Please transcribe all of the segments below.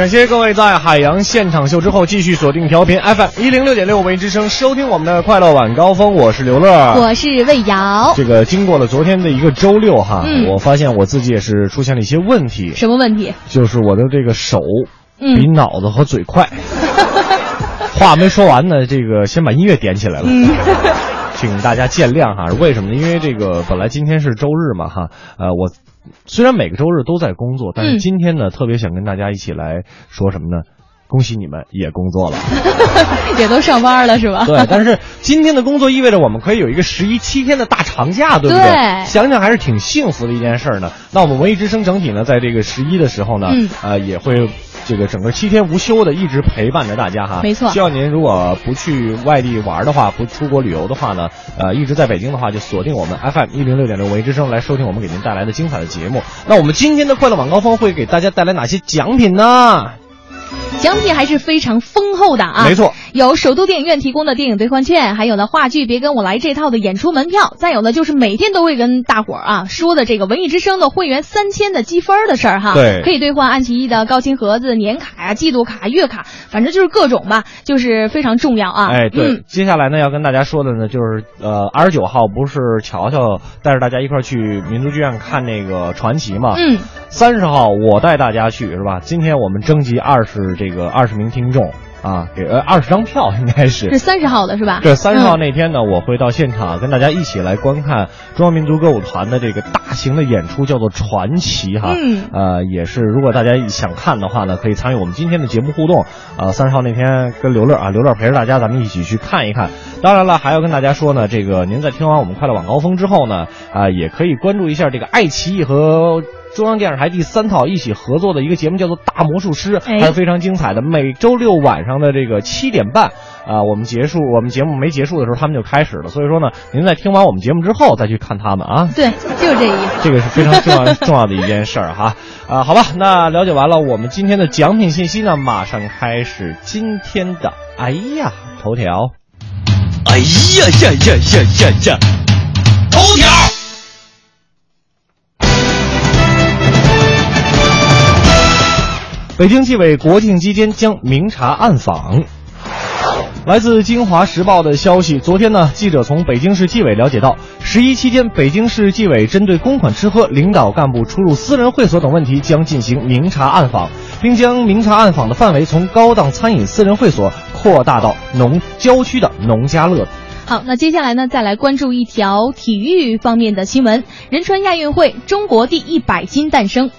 感谢各位在海洋现场秀之后继续锁定调频 FM 一零六点六文艺之声，收听我们的快乐晚高峰。我是刘乐，我是魏瑶。这个经过了昨天的一个周六哈，嗯我发现我自己也是出现了一些问题，什么问题？就是我的这个手嗯比脑子和嘴快。话没说完呢，这个先把音乐点起来了。嗯请大家见谅哈，为什么呢？因为这个本来今天是周日嘛哈，呃，我虽然每个周日都在工作，但是嗯今天呢，特别想跟大家一起来说什么呢？恭喜你们也工作了，也都上班了是吧？对。但是今天的工作意味着我们可以有一个十一七天的大长假，对不对？对想想还是挺幸福的一件事儿呢。那我们文艺之声整体呢，在这个十一的时候呢，嗯呃，也会这个整个七天无休的一直陪伴着大家哈。没错希望您如果不去外地玩的话，不出国旅游的话呢，呃，一直在北京的话，就锁定我们 FM 一零六点六文艺之声来收听我们给您带来的精彩的节目。那我们今天的快乐晚高峰会给大家带来哪些奖品呢？奖品还是非常丰厚的啊！没错，有首都电影院提供的电影兑换券，还有呢话剧《别跟我来》这套的演出门票，再有呢就是每天都会跟大伙儿啊说的这个文艺之声的会员三千的积分的事儿哈。对可以兑换爱奇艺的高清盒子、年卡呀、季度卡、月卡，反正就是各种吧，就是非常重要啊。哎，对，嗯接下来呢要跟大家说的呢，就是呃，二十九号不是乔乔带着大家一块儿去民族剧院看那个传奇嘛？嗯，三十号我带大家去是吧？今天我们征集二十这个二十名听众啊，给呃二十张票应该是是。三十号的是吧？对，三十号嗯那天呢，我会到现场跟大家一起来观看中央民族歌舞团的这个大型的演出，叫做《传奇》哈。嗯呃，也是如果大家想看的话呢，可以参与我们今天的节目互动。啊，三十号那天跟刘乐啊，刘乐陪着大家，咱们一起去看一看。当然了，还要跟大家说呢，这个您在听完我们快乐晚高峰之后呢，啊，也可以关注一下这个爱奇艺和。中央电视台第三套一起合作的一个节目叫做《大魔术师》，哎还是非常精彩的。每周六晚上的这个七点半，啊，我们结束我们节目没结束的时候，他们就开始了。所以说呢，您在听完我们节目之后再去看他们啊。对，就是这意思。这个是非常重要重要的一件事儿哈，啊，好吧，那了解完了，我们今天的奖品信息呢，马上开始今天的哎呀头条。哎呀呀呀呀呀呀！头条。北京纪委国庆期间将明察暗访。来自《京华时报》的消息，昨天呢，记者从北京市纪委了解到，十一期间，北京市纪委针对公款吃喝、领导干部出入私人会所等问题，将进行明察暗访，并将明察暗访的范围从高档餐饮私人会所扩大到农郊区的农家乐。好，那接下来呢，再来关注一条体育方面的新闻：仁川亚运会，中国第一百金诞生。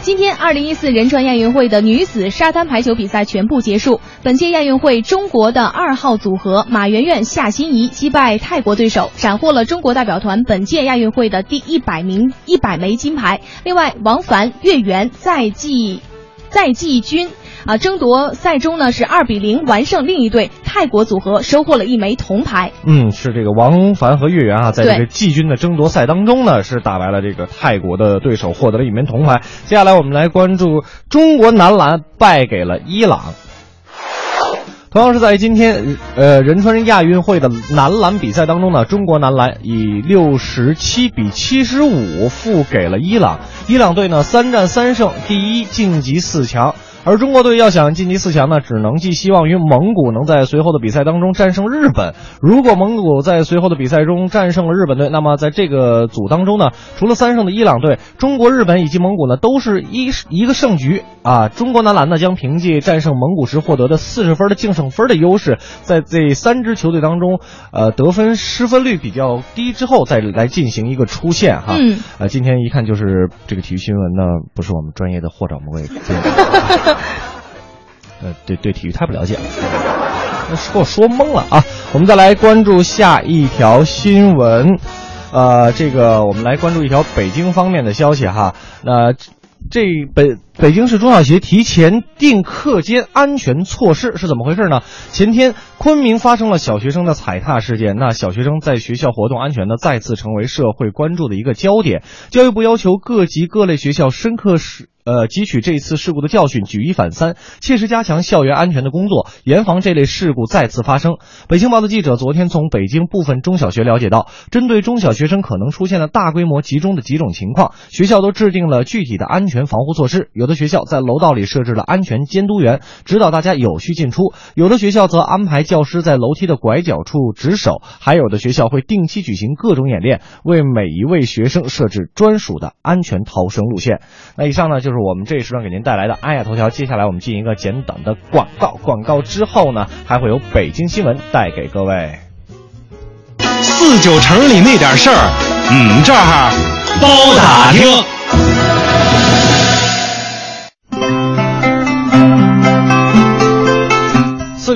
今天，二零一四仁川亚运会的女子沙滩排球比赛全部结束。本届亚运会，中国的二号组合马媛媛、夏欣怡击败泰国对手，斩获了中国代表团本届亚运会的第一百名一百枚金牌。另外，王凡、岳源再继再继军。啊，争夺赛中呢是二比零完胜另一队泰国组合，收获了一枚铜牌。嗯，是这个王凡和岳源啊，在这个季军的争夺赛当中呢，是打败了这个泰国的对手，获得了一枚铜牌。接下来我们来关注中国男篮败给了伊朗。同样是在今天，呃，仁川亚运会的男篮比赛当中呢，中国男篮以六十七比七十五负给了伊朗。伊朗队呢三战三胜，第一晋级四强。而中国队要想晋级四强呢，只能寄希望于蒙古能在随后的比赛当中战胜日本。如果蒙古在随后的比赛中战胜了日本队，那么在这个组当中呢，除了三胜的伊朗队，中国、日本以及蒙古呢都是一一个胜局啊。中国男篮呢将凭借战胜蒙古时获得的四十分的净胜分的优势，在这三支球队当中，呃，得分失分率比较低之后再来进行一个出线哈。嗯，呃，今天一看就是这个体育新闻呢，不是我们专业的霍掌柜。呃，对对，体育太不了解了，那是给我说懵了啊！我们再来关注下一条新闻，呃，这个我们来关注一条北京方面的消息哈。那、这本北京市中小学提前定课间安全措施是怎么回事呢？前天昆明发生了小学生的踩踏事件，那小学生在学校活动安全呢，再次成为社会关注的一个焦点。教育部要求各级各类学校深刻是呃，汲取这次事故的教训，举一反三，切实加强校园安全的工作，严防这类事故再次发生。北京报的记者昨天从北京部分中小学了解到，针对中小学生可能出现的大规模集中的几种情况，学校都制定了具体的安全防护措施。有的学校在楼道里设置了安全监督员，指导大家有序进出；有的学校则安排教师在楼梯的拐角处值守；还有的学校会定期举行各种演练，为每一位学生设置专属的安全逃生路线。那以上呢，就是我们这一时段给您带来的安雅头条。接下来我们进一个简短的广告，广告之后呢，还会有北京新闻带给各位。四九城里那点事儿，嗯，这儿包打听。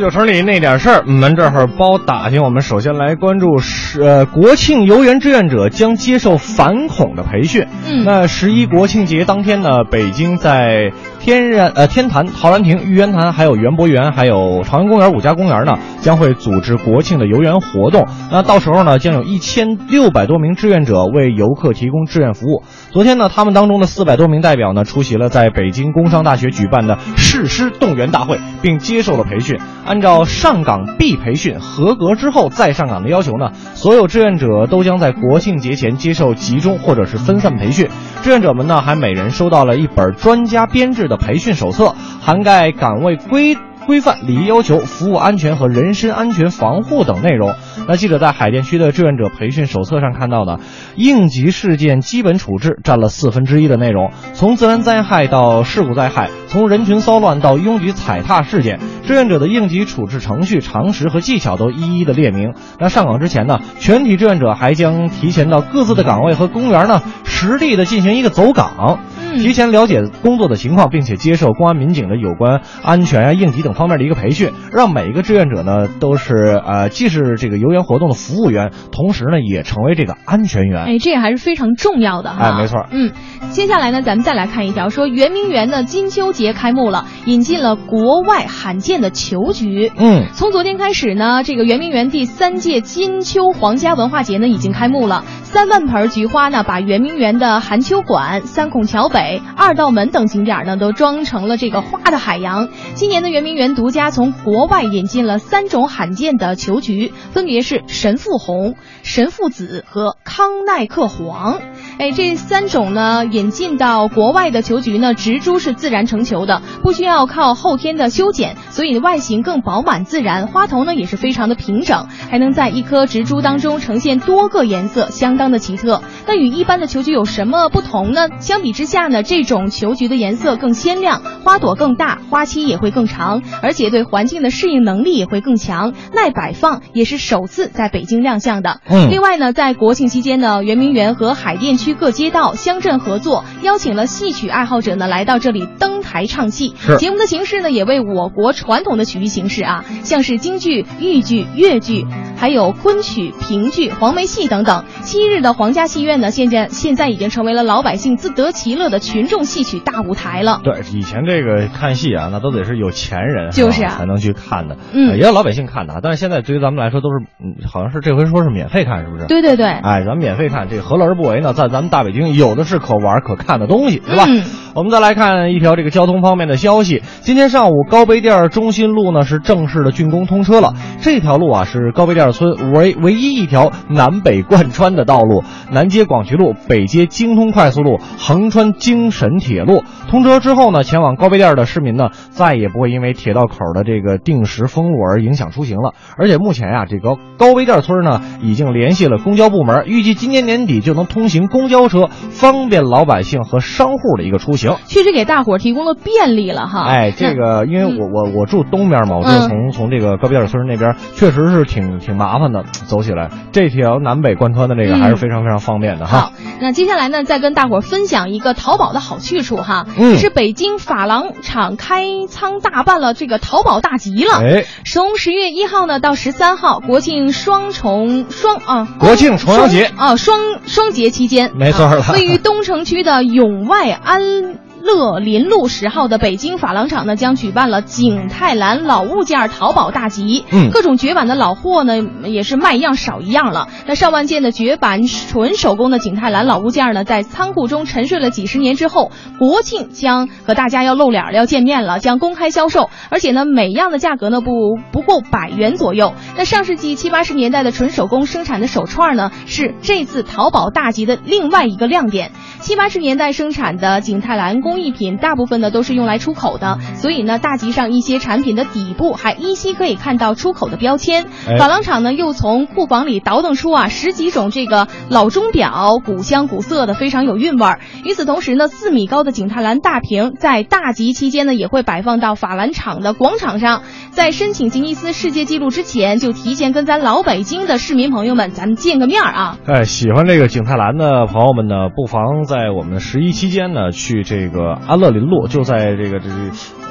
九城里那点事儿，我们这会儿包打听。我们首先来关注是呃国庆游园志愿者将接受反恐的培训。嗯那十一国庆节当天呢，北京在天然呃天坛、陶然亭、玉渊潭，还有园博园，还有朝阳公园、五家公园呢，将会组织国庆的游园活动。那到时候呢，将有一千六百多名志愿者为游客提供志愿服务。昨天呢，他们当中的四百多名代表呢，出席了在北京工商大学举办的誓师动员大会，并接受了培训。按照上岗必培训，合格之后再上岗的要求呢，所有志愿者都将在国庆节前接受集中或者是分散培训。志愿者们呢，还每人收到了一本专家编制的的培训手册，涵盖岗位规。规范、礼仪要求、服务安全和人身安全防护等内容。那记者在海淀区的志愿者培训手册上看到的，应急事件基本处置占了四分之一的内容，从自然灾害到事故灾害，从人群骚乱到拥挤踩踏事件，志愿者的应急处置程序、常识和技巧都一一的列明。那上岗之前呢，全体志愿者还将提前到各自的岗位和公园呢，实地的进行一个走岗。提前了解工作的情况，并且接受公安民警的有关安全啊、应急等方面的一个培训，让每一个志愿者呢都是呃，既是这个游园活动的服务员，同时呢也成为这个安全员。哎，这也还是非常重要的哈。哎没错嗯，接下来呢，咱们再来看一条，说圆明园的金秋节开幕了，引进了国外罕见的球菊。嗯，从昨天开始呢，这个圆明园第三届金秋皇家文化节呢已经开幕了。三万盆菊花呢，把圆明园的寒秋馆、三孔桥北、北二道门等景点呢都装成了这个花的海洋。今年的圆明园独家从国外引进了三种罕见的球菊，分别是神父红、神父紫和康奈克黄。哎，这三种呢引进到国外的球菊呢，植株是自然成球的，不需要靠后天的修剪，所以外形更饱满自然，花头呢也是非常的平整，还能在一颗植株当中呈现多个颜色，相当的奇特。那与一般的球菊有什么不同呢？相比之下，这种球菊的颜色更鲜亮，花朵更大，花期也会更长，而且对环境的适应能力也会更强，耐摆放，也是首次在北京亮相的。嗯另外呢，在国庆期间呢，圆明园和海淀区各街道、乡镇合作，邀请了戏曲爱好者呢来到这里登台唱戏。是节目的形式呢，也为我国传统的曲艺形式啊，像是京剧、豫剧、越剧，还有昆曲、评剧、黄梅戏等等。昔日的皇家戏院呢，现在现在已经成为了老百姓自得其乐的群众戏曲大舞台了。对，以前这个看戏啊，那都得是有钱人就是啊才能去看的，嗯呃也有老百姓看的啊，但是现在对于咱们来说都是，嗯，好像是这回说是免费看，是不是？对对对，哎，咱们免费看，这个何乐而不为呢？在咱们大北京有的是可玩可看的东西，是吧？嗯我们再来看一条这个交通方面的消息。今天上午，高碑店中心路呢是正式的竣工通车了。这条路啊是高碑店村唯唯一一条南北贯穿的道路，南接广渠路，北接京通快速路，横穿京沈铁路。通车之后呢，前往高碑店的市民呢再也不会因为铁道口的这个定时封路而影响出行了。而且目前呀、这个高碑店村呢已经联系了公交部门，预计今年年底就能通行公交车，方便老百姓和商户的一个出行。确实给大伙儿提供了便利了哈。哎，这个因为我我我住东边嘛，我就嗯从从这个高碑店村那边，确实是挺挺麻烦的，走起来这条南北贯穿的这个嗯还是非常非常方便的哈。好，那接下来呢，再跟大伙儿分享一个淘宝的好去处哈。嗯是北京珐琅厂开仓大办了这个淘宝大集了。哎，从十月一号呢到十三号，国庆双重双啊，国庆重阳节啊双双节期间，没错了啊位于东城区的永外安。乐林路十号的北京珐琅厂呢，将举办了景泰蓝老物件淘宝大集。嗯各种绝版的老货呢，也是卖一样少一样了。那上万件的绝版纯手工的景泰蓝老物件呢，在仓库中沉睡了几十年之后，国庆将和大家要露脸了，要见面了，将公开销售。而且呢，每样的价格呢不不过百元左右。那上世纪七八十年代的纯手工生产的手串呢，是这次淘宝大集的另外一个亮点。七八十年代生产的景泰蓝工工艺品大部分呢都是用来出口的，所以呢，大集上一些产品的底部还依稀可以看到出口的标签。哎珐琅厂呢又从库房里倒腾出啊十几种这个老钟表，古香古色的，非常有韵味儿。与此同时呢，四米高的景泰蓝大瓶在大集期间呢也会摆放到珐琅厂的广场上。在申请吉尼斯世界纪录之前，就提前跟咱老北京的市民朋友们咱们见个面儿啊。哎，喜欢这个景泰蓝的朋友们呢，不妨在我们十一期间呢，去这个安乐林路，就在这个这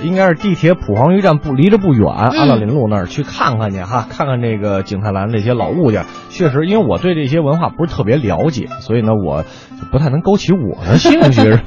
应该是地铁普黄榆站不离着不远，安乐林路那儿去看看去哈，看看这个景泰蓝这些老物件。确实，因为我对这些文化不是特别了解，所以呢，我不太能勾起我的兴趣。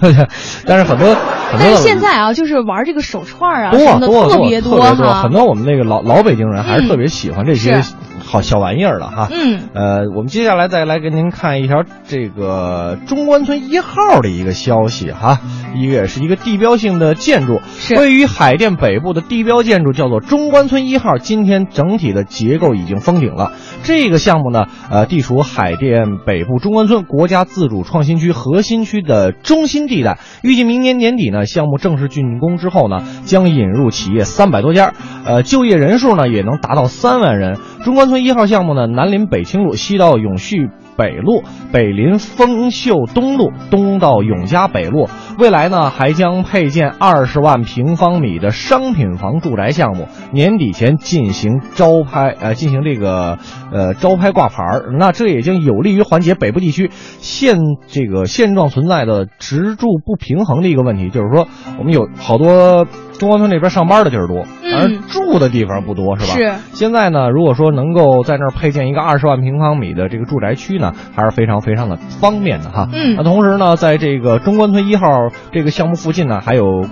但是很多很多但是现在啊，就是玩这个手串啊多什么的特别多特别多，很多我们那个老老北京人还是特别喜欢这些好小玩意儿了哈。嗯，呃，我们接下来再来给您看一条这个中关村一号的一个消息哈，一个也是一个地标性的建筑，是位于海淀北部的地标建筑叫做中关村一号，今天整体的结构已经封顶了。这个项目呢，呃，地处海淀北部中关村国家自主创新区核心区的中心地带，预计明年年底呢，项目正式竣工之后呢，将引入企业三百多家，呃，就业人数呢也能达到三万人。中关村一号项目呢，南临北清路，西到永续北路，北临丰秀东路，东到永嘉北路。未来呢，还将配建二十万平方米的商品房住宅项目，年底前进行招拍，呃，进行这个呃招拍挂牌儿。那这也将有利于缓解北部地区现这个现状存在的职住不平衡的一个问题，就是说我们有好多中关村那边上班的地儿多，而嗯住的地方不多，是吧？是现在呢，如果说能够在那儿配建一个二十万平方米的这个住宅区呢，还是非常非常的方便的哈。嗯那同时呢，在这个中关村一号这个项目附近呢，还有。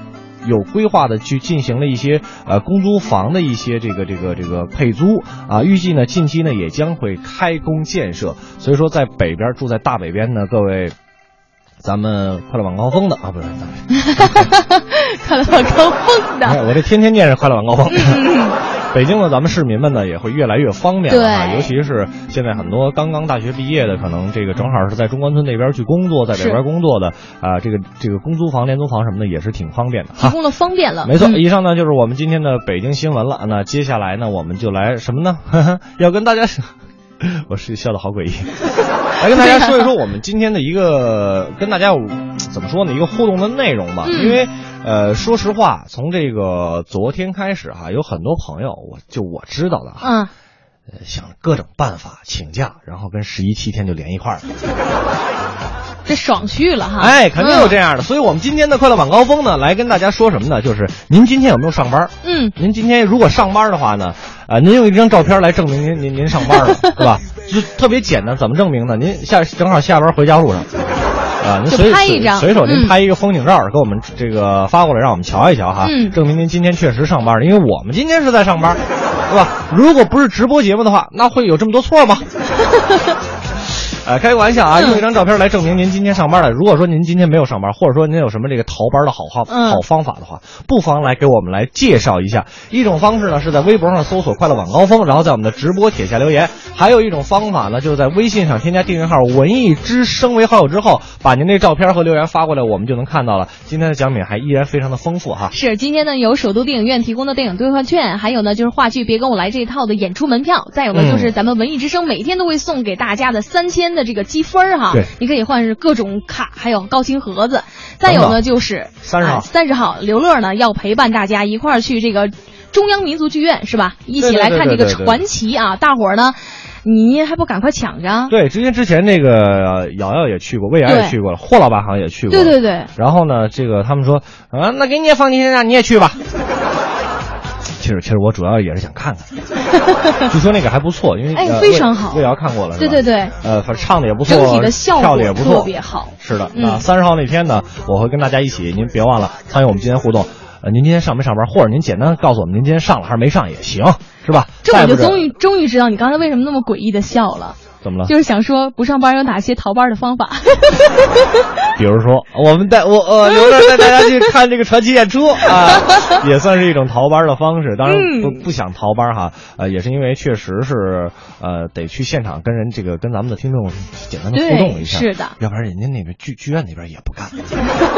有规划的去进行了一些呃公租房的一些这个这个这个配租啊，预计呢近期呢也将会开工建设，所以说在北边住在大北边呢，各位，咱们快乐晚高峰的啊不是，快乐晚高峰的。哎我这天天念着快乐晚高峰。北京的咱们市民们呢，也会越来越方便了啊，尤其是现在很多刚刚大学毕业的，可能这个正好是在中关村那边去工作，在北边工作的啊、这个这个公租房、廉租房什么的也是挺方便的哈。提供的方便了，没错，嗯以上呢就是我们今天的北京新闻了。那接下来呢，我们就来什么呢？要跟大家，我是笑的好诡异，来跟大家说一说我们今天的一个跟大家有怎么说呢，一个互动的内容吧。嗯。因为呃，说实话，从这个昨天开始哈、有很多朋友，我就我知道的哈、嗯，呃想各种办法请假，然后跟十一七天就连一块儿了。这爽去了哈。哎，肯定有这样。样的。所以我们今天的快乐晚高峰呢，来跟大家说什么呢？就是您今天有没有上班？嗯，您今天如果上班的话呢，啊、您用一张照片来证明您您您上班了，是吧？就特别简单，怎么证明呢？您下正好下班回家路上，啊，您就随拍一张随手您嗯拍一个风景照，给我们这个发过来，让我们瞧一瞧哈，嗯证明您今天确实上班了，因为我们今天是在上班，对吧？如果不是直播节目的话，那会有这么多错吗？呃，开个玩笑啊，嗯用一张照片来证明您今天上班了。如果说您今天没有上班，或者说您有什么这个逃班的好方、嗯好方法的话，不妨来给我们来介绍一下。一种方式呢是在微博上搜索“快乐晚高峰”，然后在我们的直播帖下留言；还有一种方法呢，就是在微信上添加订阅号“文艺之声”为好友之后，把您这照片和留言发过来，我们就能看到了。今天的奖品还依然非常的丰富哈。是今天呢有首都电影院提供的电影兑换券，还有呢就是话剧《别跟我来》这一套的演出门票，再有呢嗯就是咱们文艺之声每天都会送给大家的三千的这个积分儿哈，对你可以换是各种卡，还有高清盒子，再有呢就是三十号三十号刘乐呢要陪伴大家一块儿去这个中央民族剧院是吧？一起来看这个传奇啊，大伙儿呢，你还不赶快抢着？对，之前之前那个呃瑶瑶也去过，魏瑶也去过了，霍老板好像也去过。对对对，然后呢，这个他们说，啊，那给你也放几天假，你也去吧。其实，其实我主要也是想看看，据说那个还不错，因为哎呃非常好魏魏瑶看过了，对对对，呃，反正唱的也不错，整体的效果跳的也不错，特别好。是的，嗯那三十号那天呢，我会跟大家一起，您别忘了参与我们今天互动。呃，您今天上没上班，或者您简单告诉我们您今天上了还是没上也行，是吧？这我就终于终于知道你刚才为什么那么诡异的笑了。怎么了？就是想说不上班有哪些逃班的方法？比如说，我们带我呃 留着带大家去看这个传奇演出 啊，也算是一种逃班的方式。当然不不想逃班哈，呃，也是因为确实是呃得去现场跟人这个跟咱们的听众简单的互动一下，是的，要不然人家那个剧剧院那边也不干。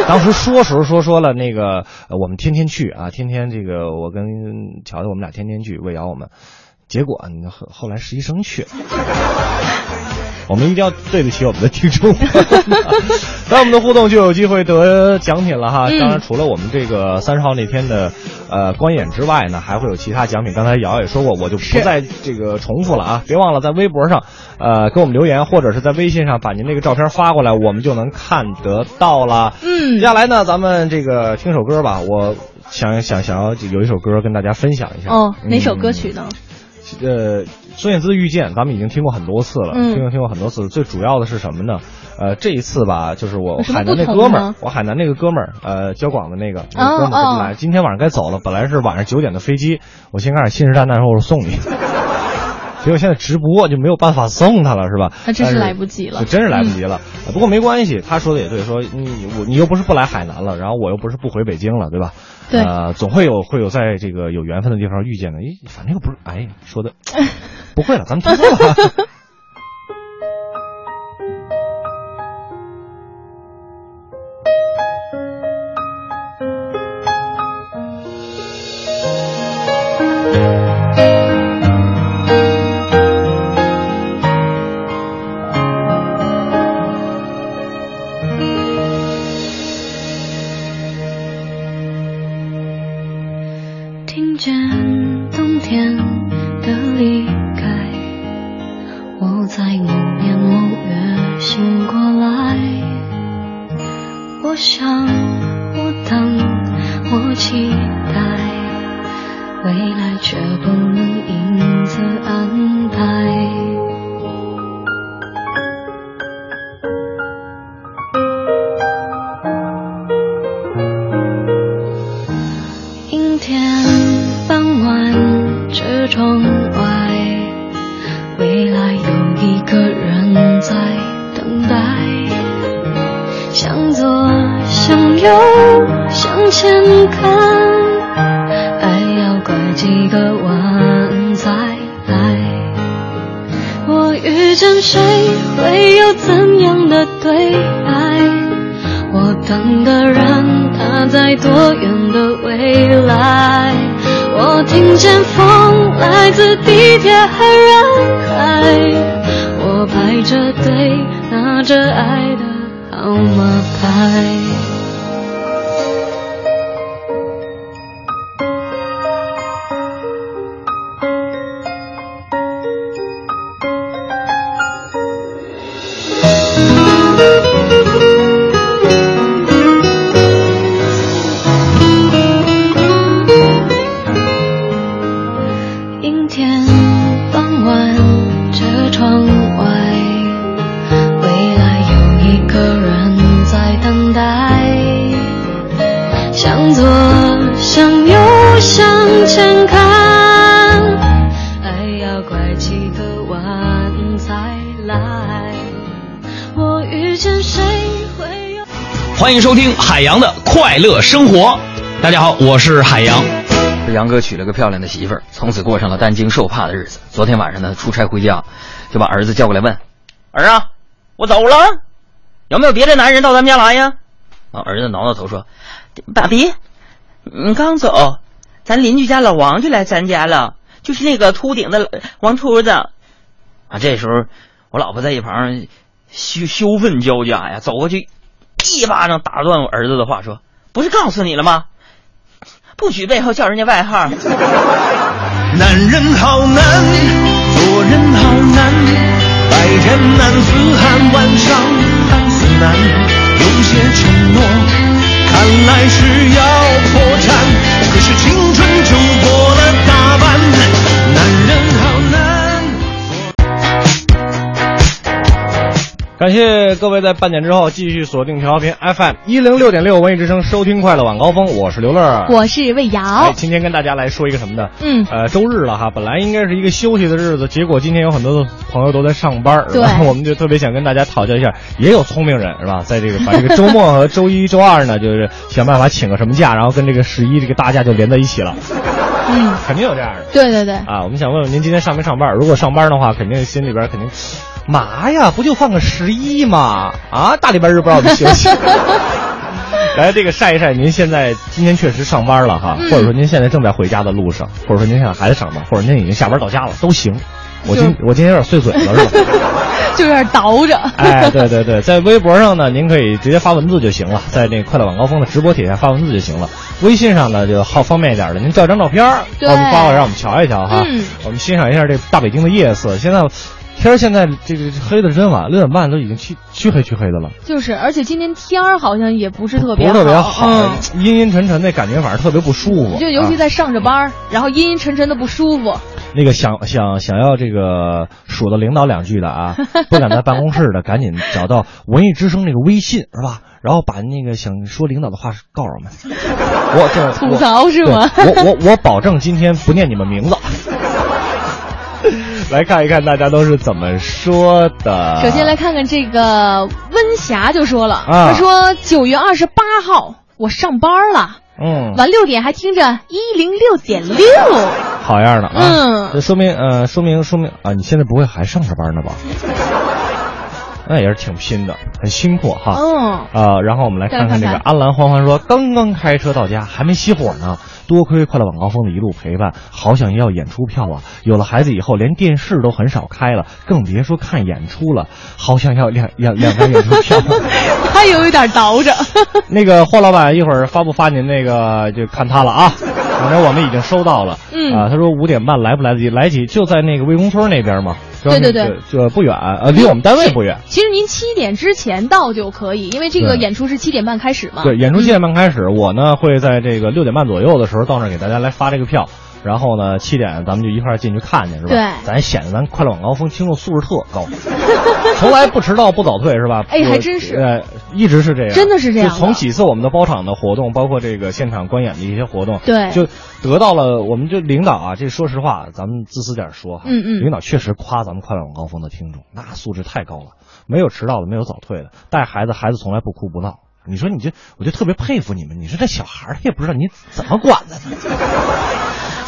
当时说时候说说了那个我们天天去啊，天天这个我跟乔乔我们俩天天去魏瑶我们，结果后后来实习生去了。我们一定要对得起我们的听众，那我们的互动就有机会得奖品了哈。当然，除了我们这个三十号那天的呃观演之外呢，还会有其他奖品。刚才瑶瑶也说过，我就不再这个重复了啊。别忘了在微博上呃给我们留言，或者是在微信上把您那个照片发过来，我们就能看得到了。嗯，接下来呢，咱们这个听首歌吧。我想想想要有一首歌跟大家分享一下。哦，哪首歌曲呢？呃，孙燕姿《遇见》，咱们已经听过很多次了，听过听过很多次。最主要的是什么呢？呃，这一次吧，就是我海南那哥们儿，我海南那个哥们儿，呃，交广的那个那哥们儿来，今天晚上该走了。本来是晚上九点的飞机，我先开始信誓旦旦说我送你，结果现在直播就没有办法送他了，是吧？那真是来不及了，真是来不及了。不过没关系，他说的也对，说你我你又不是不来海南了，然后我又不是不回北京了，对吧？对，呃，总会有会有在这个有缘分的地方遇见的。咦，反正又不是，哎，说的 不会了，咱们听错了。海洋的快乐生活。大家好，我是海洋。杨哥娶了个漂亮的媳妇儿，从此过上了担惊受怕的日子。昨天晚上呢，出差回家，就把儿子叫过来问：“儿啊，我走了，有没有别的男人到咱们家来呀？”啊，儿子挠挠头说：“爸比，你刚走，咱邻居家老王就来咱家了，就是那个秃顶的王秃子。”啊，这时候我老婆在一旁羞羞愤交加呀，走过去。一巴掌打断我儿子的话，说：“不是告诉你了吗？不许背后叫人家外号。”男人好难，做人好难，白天男子汉，晚上男子难。有些承诺，看来是要破产，感谢各位在半点之后继续锁定调频 FM 一零六点六文艺之声，收听快乐晚高峰，我是刘乐，我是魏瑶。哎，今天跟大家来说一个什么呢？嗯呃，周日了哈，本来应该是一个休息的日子，结果今天有很多的朋友都在上班，对然后我们就特别想跟大家讨教一下，也有聪明人是吧，在这个把这个 周末和周一周二呢，就是想办法请个什么假，然后跟这个十一这个大假就连在一起了，嗯，肯定有这样的。对对对，啊，我们想问问您今天上没上班？如果上班的话，肯定心里边肯定，嘛呀，不就放个十一吗？啊，大礼拜日不让我们休息。来，这个晒一晒，您现在今天确实上班了哈，嗯或者说您现在正在回家的路上，或者说您现在还在上班，或者您已经下班到家了，都行。我今我今天有点碎嘴了，是吧？就有点倒着。哎，对对对，在微博上呢，您可以直接发文字就行了，在那个快乐晚高峰的直播帖下发文字就行了。微信上呢就好方便一点的，您照张照片儿，我们发过来让我们瞧一瞧哈，嗯我们欣赏一下这大北京的夜色。现在天儿现在这个黑的真晚，六点半都已经黢黢黑黢黑的了，就是，而且今天天儿好像也不是特别不是特别好，嗯，阴阴沉沉的感觉，反正特别不舒服。啊就尤其在上着班儿，然后阴阴沉沉的不舒服。那个想想想要这个数到领导两句的啊，不敢在办公室的，赶紧找到文艺之声那个微信是吧？然后把那个想说领导的话告诉我们。我这吐槽是吗我我我保证今天不念你们名字。来看一看大家都是怎么说的。首先来看看这个温霞就说了，啊他说九月二十八号我上班了，嗯，晚六点还听着一零六点六。好样的啊！嗯这说明呃，说明说明啊，你现在不会还上着班呢吧？那也是挺拼的，很辛苦哈。嗯，啊，然后我们来看看这个安澜欢欢说，刚刚开车到家，还没熄火呢。多亏快乐晚高峰的一路陪伴，好想要演出票啊！有了孩子以后，连电视都很少开了，更别说看演出了。好想要两两两张演出票。他有一点倒着。那个霍老板一会儿发不发您那个就看他了啊。反正我们已经收到了。嗯啊，他说五点半来不来得及？来得及，就在那个魏公村那边嘛。对对对，就不远，呃，离我们单位不远。其实您七点之前到就可以，因为这个演出是七点半开始嘛。对，演出七点半开始，我呢会在这个六点半左右的时候到那儿给大家来发这个票。然后呢，七点咱们就一块儿进去看去，是吧？对咱显得咱快乐晚高峰听众素质特高，从来不迟到不早退，是吧？哎还真是呃，一直是这样，真的是这样就从几次我们的包场的活动，包括这个现场观演的一些活动，对就得到了，我们就领导啊，这说实话，咱们自私点说哈，嗯嗯领导确实夸咱们快乐晚高峰的听众，那素质太高了，没有迟到的，没有早退的，带孩子孩子从来不哭不闹。你说你这，我就特别佩服你们。你说这小孩儿他也不知道你怎么管的呢，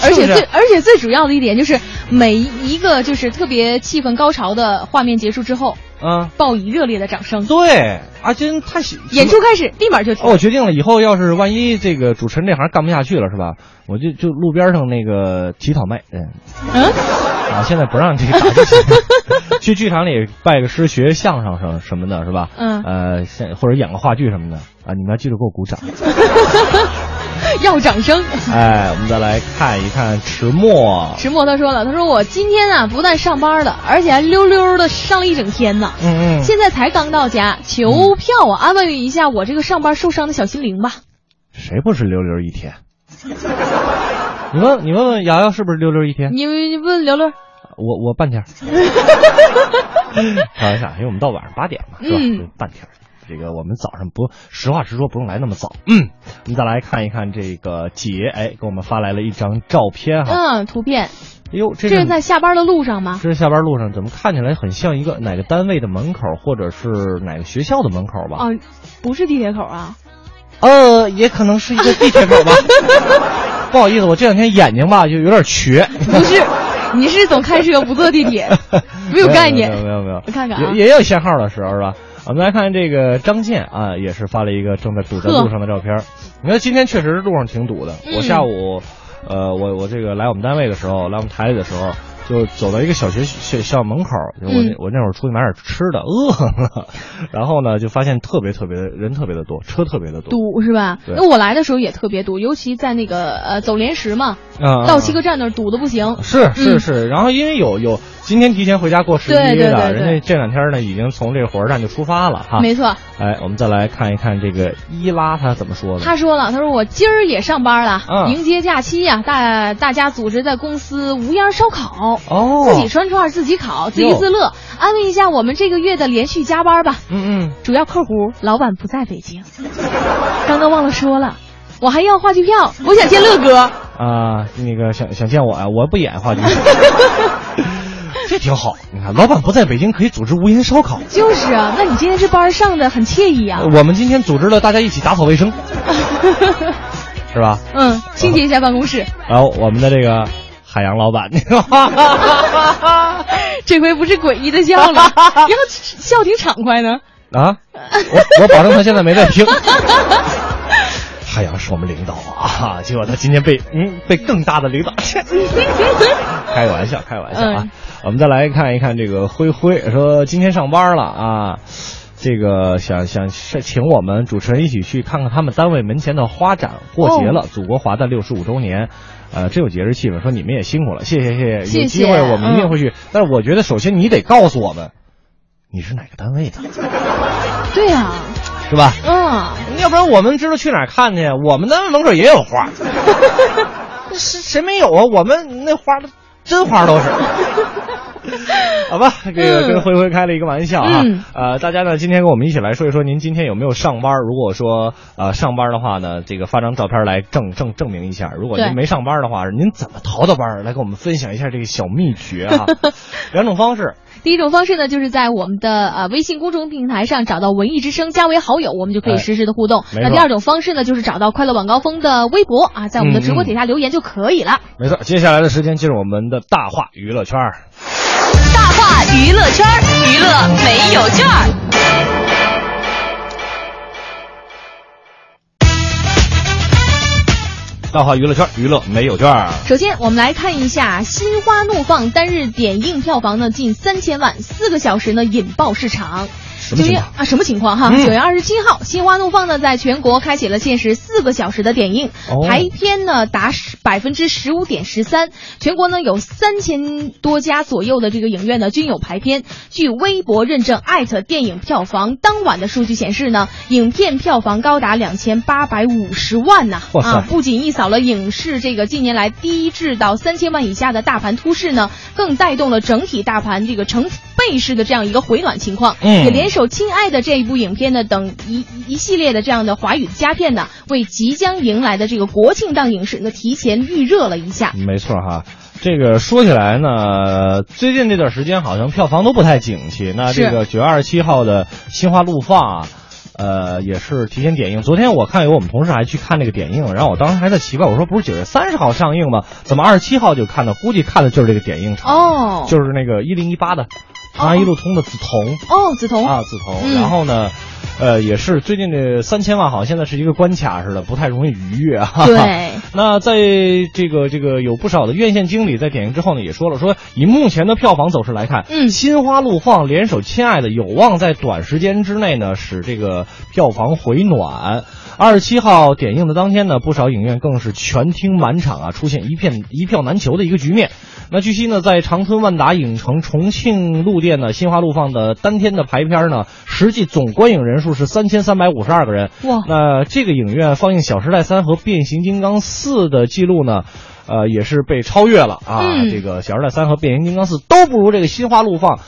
而且最而且最主要的一点就是，每一个就是特别气氛高潮的画面结束之后，嗯，报以热烈的掌声。对，阿军太喜演出开始，立马就停。哦，我决定了，以后要是万一这个主持人这行干不下去了，是吧？我就就路边上那个乞讨妹，嗯，嗯，啊，现在不让这个打击去剧场里拜个师、学相声什什么的，是吧？嗯呃，现或者演个话剧什么的啊，你们要记住给我鼓掌。要掌声。哎，我们再来看一看迟墨，迟墨他说了，他说我今天啊不但上班了，而且还溜溜的上了一整天呢。嗯嗯，现在才刚到家，求票啊，安慰一下我这个上班受伤的小心灵吧。谁不是溜溜一天？你问你问问瑶瑶是不是溜溜一天？你你问刘乐，我我半天，开玩笑，因为我们到晚上八点嘛，是吧？嗯半天儿。这个我们早上不，实话实说，不用来那么早。嗯，我们再来看一看这个姐，哎，给我们发来了一张照片哈。嗯，图片，哎呦，这这是在下班的路上吗？这是下班路上，怎么看起来很像一个哪个单位的门口，或者是哪个学校的门口吧？哦，不是地铁口啊。呃，也可能是一个地铁口吧。不好意思，我这两天眼睛吧就有点瘸。不是，你是总开车不坐地铁，没有概念没有没有没有，我看看啊也也有限号的时候是吧？我们来看这个张健啊，也是发了一个正在堵在路上的照片。你看今天确实路上挺堵的。嗯我下午，呃，我我这个来我们单位的时候，来我们台里的时候，就走到一个小学学校门口，就我那、嗯我那会儿出去买点吃的，饿了，然后呢就发现特别特别的人特别的多，车特别的多。堵是吧？对那我来的时候也特别堵，尤其在那个呃走莲石嘛，到七个站那儿堵的不行。是是嗯是，然后因为有有今天提前回家过十一对对的，对对人家这两天呢已经从这个火车站就出发了哈。没错，哎，我们再来看一看这个伊拉他怎么说的。他说了，他说我今儿也上班了，嗯迎接假期呀、大大家组织在公司无烟烧烤，哦自己穿串自己烤，自娱自乐，安慰一下我们这个月的连续加班吧。嗯嗯，主要客户老板不在北京，刚刚忘了说了，我还要话剧票，我想见乐哥。啊，那个想想见我啊，我不演话剧，这挺好。你看，老板不在北京，可以组织无烟烧烤。就是啊，那你今天这班上的很惬意啊。我们今天组织了大家一起打扫卫生，是吧？嗯，清洁一下办公室。然后我们的这个海洋老板，这回不是诡异的笑了，要笑挺畅快呢。啊，我我保证他现在没在听。海洋是我们领导啊，结果他今天被嗯被更大的领导，开个玩笑，开个玩笑啊。嗯我们再来看一看这个灰灰说今天上班了啊，这个想想是请我们主持人一起去看看他们单位门前的花展，过节了，祖国华诞六十五周年。呃，真有节日气氛。说你们也辛苦了，谢谢谢谢，有机会我们一定会去。但是我觉得，首先你得告诉我们，你是哪个单位的，对呀、是吧？嗯，要不然我们知道去哪儿看去？我们单位门口也有花，谁谁没有啊？我们那花真花都是。好吧，这个嗯跟灰灰开了一个玩笑啊。嗯呃，大家呢今天跟我们一起来说一说，您今天有没有上班？如果说呃上班的话呢，这个发张照片来证证证明一下。如果您没上班的话，您怎么逃的班？来跟我们分享一下这个小秘诀啊。两种方式，第一种方式呢，就是在我们的呃微信公众平台上找到文艺之声，加为好友，我们就可以哎实时的互动。那第二种方式呢，就是找到快乐晚高峰的微博啊，在我们的直播底下留言就可以了。没错。接下来的时间进入我们的大话娱乐圈话娱乐圈，娱乐没有券儿。大话娱乐圈，娱乐没有券儿。首先，我们来看一下《心花怒放》单日点映票房呢近三千万，四个小时呢引爆市场。九月啊，什么情况哈？嗯九、月二十七号，《心花怒放》呢在全国开启了限时四个小时的点映，哦排片呢达百分之十五点十三，全国呢有三千多家左右的这个影院呢均有排片。据微博认证艾特电影票房当晚的数据显示呢，影片票房高达两千八百五十万呐、啊，不仅一扫了影视这个近年来低至到三千万以下的大盘突势呢，更带动了整体大盘这个成倍式的这样一个回暖情况。嗯也联手《亲爱的》这一部影片呢等一一系列的这样的华语佳片呢，为即将迎来的这个国庆档影视呢提前预热了一下。没错哈，这个说起来呢，最近这段时间好像票房都不太景气。那这个九月二十七号的《心花怒放》啊，呃，也是提前点映。昨天我看有我们同事还去看那个点映，然后我当时还在奇怪，我说不是九月三十号上映吗？怎么二十七号就看到？估计看的就是这个点映场，哦，就是那个一零一八的《长安一路通》的梓潼。哦，梓潼啊，梓潼。嗯然后呢，呃，也是最近这三千万，好像现在是一个关卡似的，不太容易逾越啊。对。那在这个这个有不少的院线经理在点映之后呢，也说了，说以目前的票房走势来看，嗯心花怒放联手亲爱的有望在短时间之内呢，使这个票房回暖。二十七号点映的当天呢，不少影院更是全厅满场啊，出现一片一票难求的一个局面。那据悉呢，在长春万达影城重庆路店呢，心花路放的当天的排片呢，实际总观影人数是三千三百五十二个人。哇那这个影院放映《小时代三》和《变形金刚四》的记录呢，呃，也是被超越了啊。嗯这个《小时代三》和《变形金刚四》都不如这个心花路放。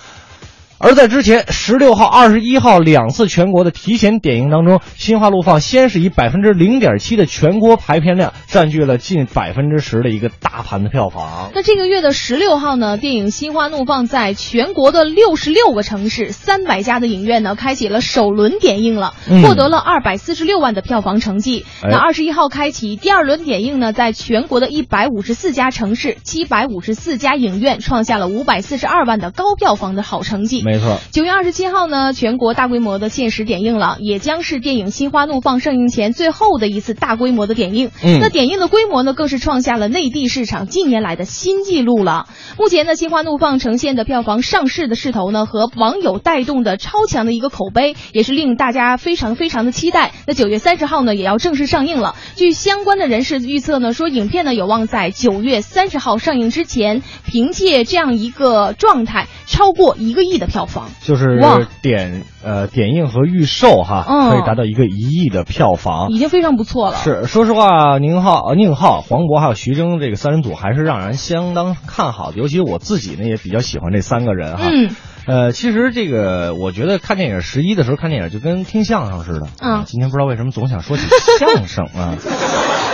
而在之前十六号、二十一号两次全国的提前点映当中，心花怒放先是以百分之零点七的全国排片量占据了近百分之十的一个大盘的票房。那这个月的十六号呢，电影《心花怒放》在全国的六十六个城市、三百家的影院呢，开启了首轮点映了，嗯获得了二百四十六万的票房成绩。哎那二十一号开启第二轮点映呢，在全国的一百五十四家城市、七百五十四家影院，创下了五百四十二万的高票房的好成绩。没错，九月二十七号呢，全国大规模的限时点映了，也将是电影《心花怒放》上映前最后的一次大规模的点映。嗯那点映的规模呢，更是创下了内地市场近年来的新纪录了。目前呢，《心花怒放》呈现的票房上市的势头呢，和网友带动的超强的一个口碑，也是令大家非常非常的期待。那九月三十号呢，也要正式上映了。据相关的人士预测呢，说影片呢有望在九月三十号上映之前，凭借这样一个状态，超过一个亿的票票房。就是点呃点映和预售哈，嗯可以达到一个一亿的票房。已经非常不错了。是，说实话，宁浩、呃宁浩、黄渤还有徐峥这个三人组还是让人相当看好的，尤其我自己呢也比较喜欢这三个人哈。嗯，呃，其实这个我觉得看电影十一的时候看电影就跟听相声似的。嗯今天不知道为什么总想说起相声啊。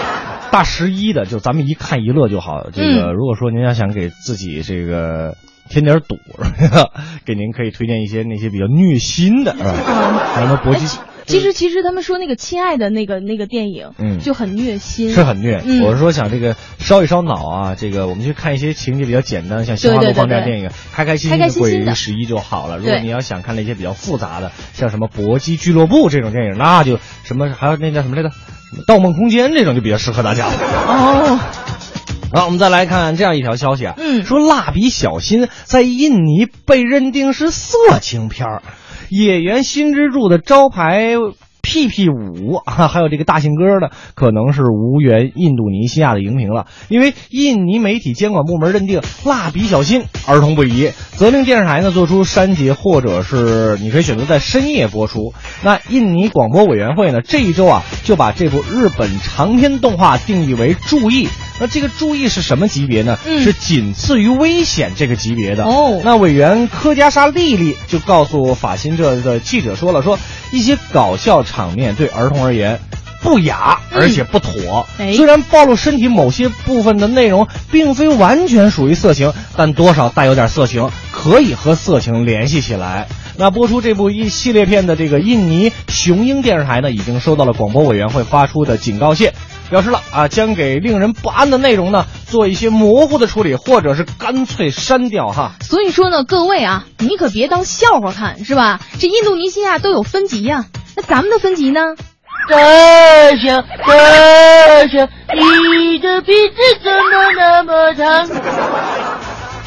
大十一的，就咱们一看一乐就好。这个、嗯如果说您要想给自己这个添点堵，给您可以推荐一些那些比较虐心的，是吧？啊，什么搏击，其实其实他们说那个《亲爱的》那个那个电影，嗯就很虐心，是很虐。嗯我是说想这个烧一烧脑啊，这个我们去看一些情节比较简单，像《心花怒放》这样电影，开开心开心的过开心心的于十一就好了。如果你要想看那些比较复杂的，像什么搏击俱乐部这种电影，那就什么还有那叫什么来着，什么《盗梦空间》这种就比较适合大家了。哦，好，我们再来看这样一条消息啊，嗯说《蜡笔小新》在印尼被认定是色情片儿，野原新之助的招牌。屁屁五 啊，还有这个大信鸽呢，可能是无缘印度尼西亚的荧屏了，因为印尼媒体监管部门认定《蜡笔小新》儿童不宜，责令电视台呢做出删节，或者是你可以选择在深夜播出。那印尼广播委员会呢这一周啊就把这部日本长篇动画定义为注意。那这个注意是什么级别呢？嗯是仅次于危险这个级别的。哦那委员科加莎丽丽就告诉法新社的记者说了，说一些搞笑场面对儿童而言。不雅，而且不妥。哎虽然暴露身体某些部分的内容并非完全属于色情，但多少带有点色情，可以和色情联系起来。那播出这部一系列片的这个印尼雄鹰电视台呢，已经收到了广播委员会发出的警告信，表示了啊，将给令人不安的内容呢做一些模糊的处理，或者是干脆删掉哈。所以说呢，各位啊，你可别当笑话看，是吧？这印度尼西亚都有分级呀、那咱们的分级呢？大象，大象，你的鼻子怎么那么长？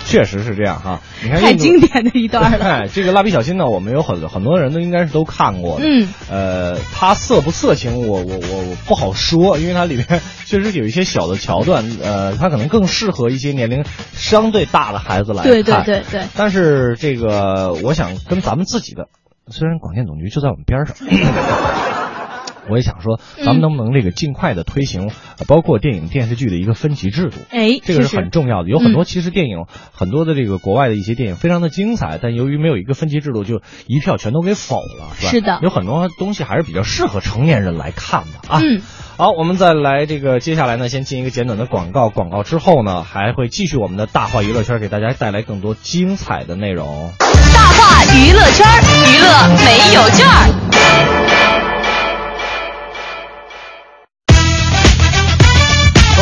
确实是这样哈，你看太经典的一段了。哎，这个蜡笔小新呢，我们有很很多人都应该是都看过的。嗯，呃，它色不色情，我我我我不好说，因为它里面确实有一些小的桥段，呃，它可能更适合一些年龄相对大的孩子来看。对对对对，但是这个，我想跟咱们自己的，虽然广电总局就在我们边上。我也想说，咱们能不能这个尽快的推行，呃包括电影电视剧的一个分级制度？哎，这个是是很重要的。有很多嗯其实电影，很多的这个国外的一些电影非常的精彩，但由于没有一个分级制度，就一票全都给否了，是吧？是的有很多东西还是比较适合成年人来看的啊。嗯，好，我们再来这个接下来呢，先进一个简短的广告，广告之后呢，还会继续我们的大话娱乐圈，给大家带来更多精彩的内容。大话娱乐圈，娱乐没有券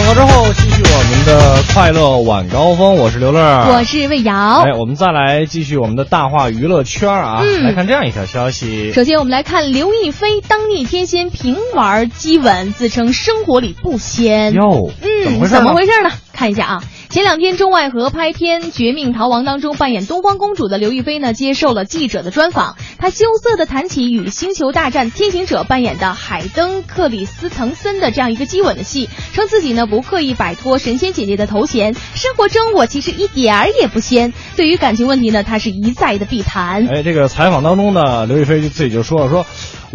广告之后，继续我们的快乐晚高峰，我是刘乐，我是魏瑶。哎，我们再来继续我们的大话娱乐圈啊，嗯来看这样一条消息。首先，我们来看刘亦菲当逆天仙平玩激吻，自称生活里不仙。哟，怎么嗯，回事呢？怎么回事呢？看一下啊，前两天中外合拍片《绝命逃亡》当中扮演东方公主的刘亦菲呢，接受了记者的专访。她羞涩的谈起与《星球大战：天行者》扮演的海登·克里斯滕森的这样一个激吻的戏，称自己呢不刻意摆脱神仙姐姐的头衔，生活中我其实一点儿也不仙。对于感情问题呢，她是一再的避谈。哎，这个采访当中呢，刘亦菲就自己就说了说，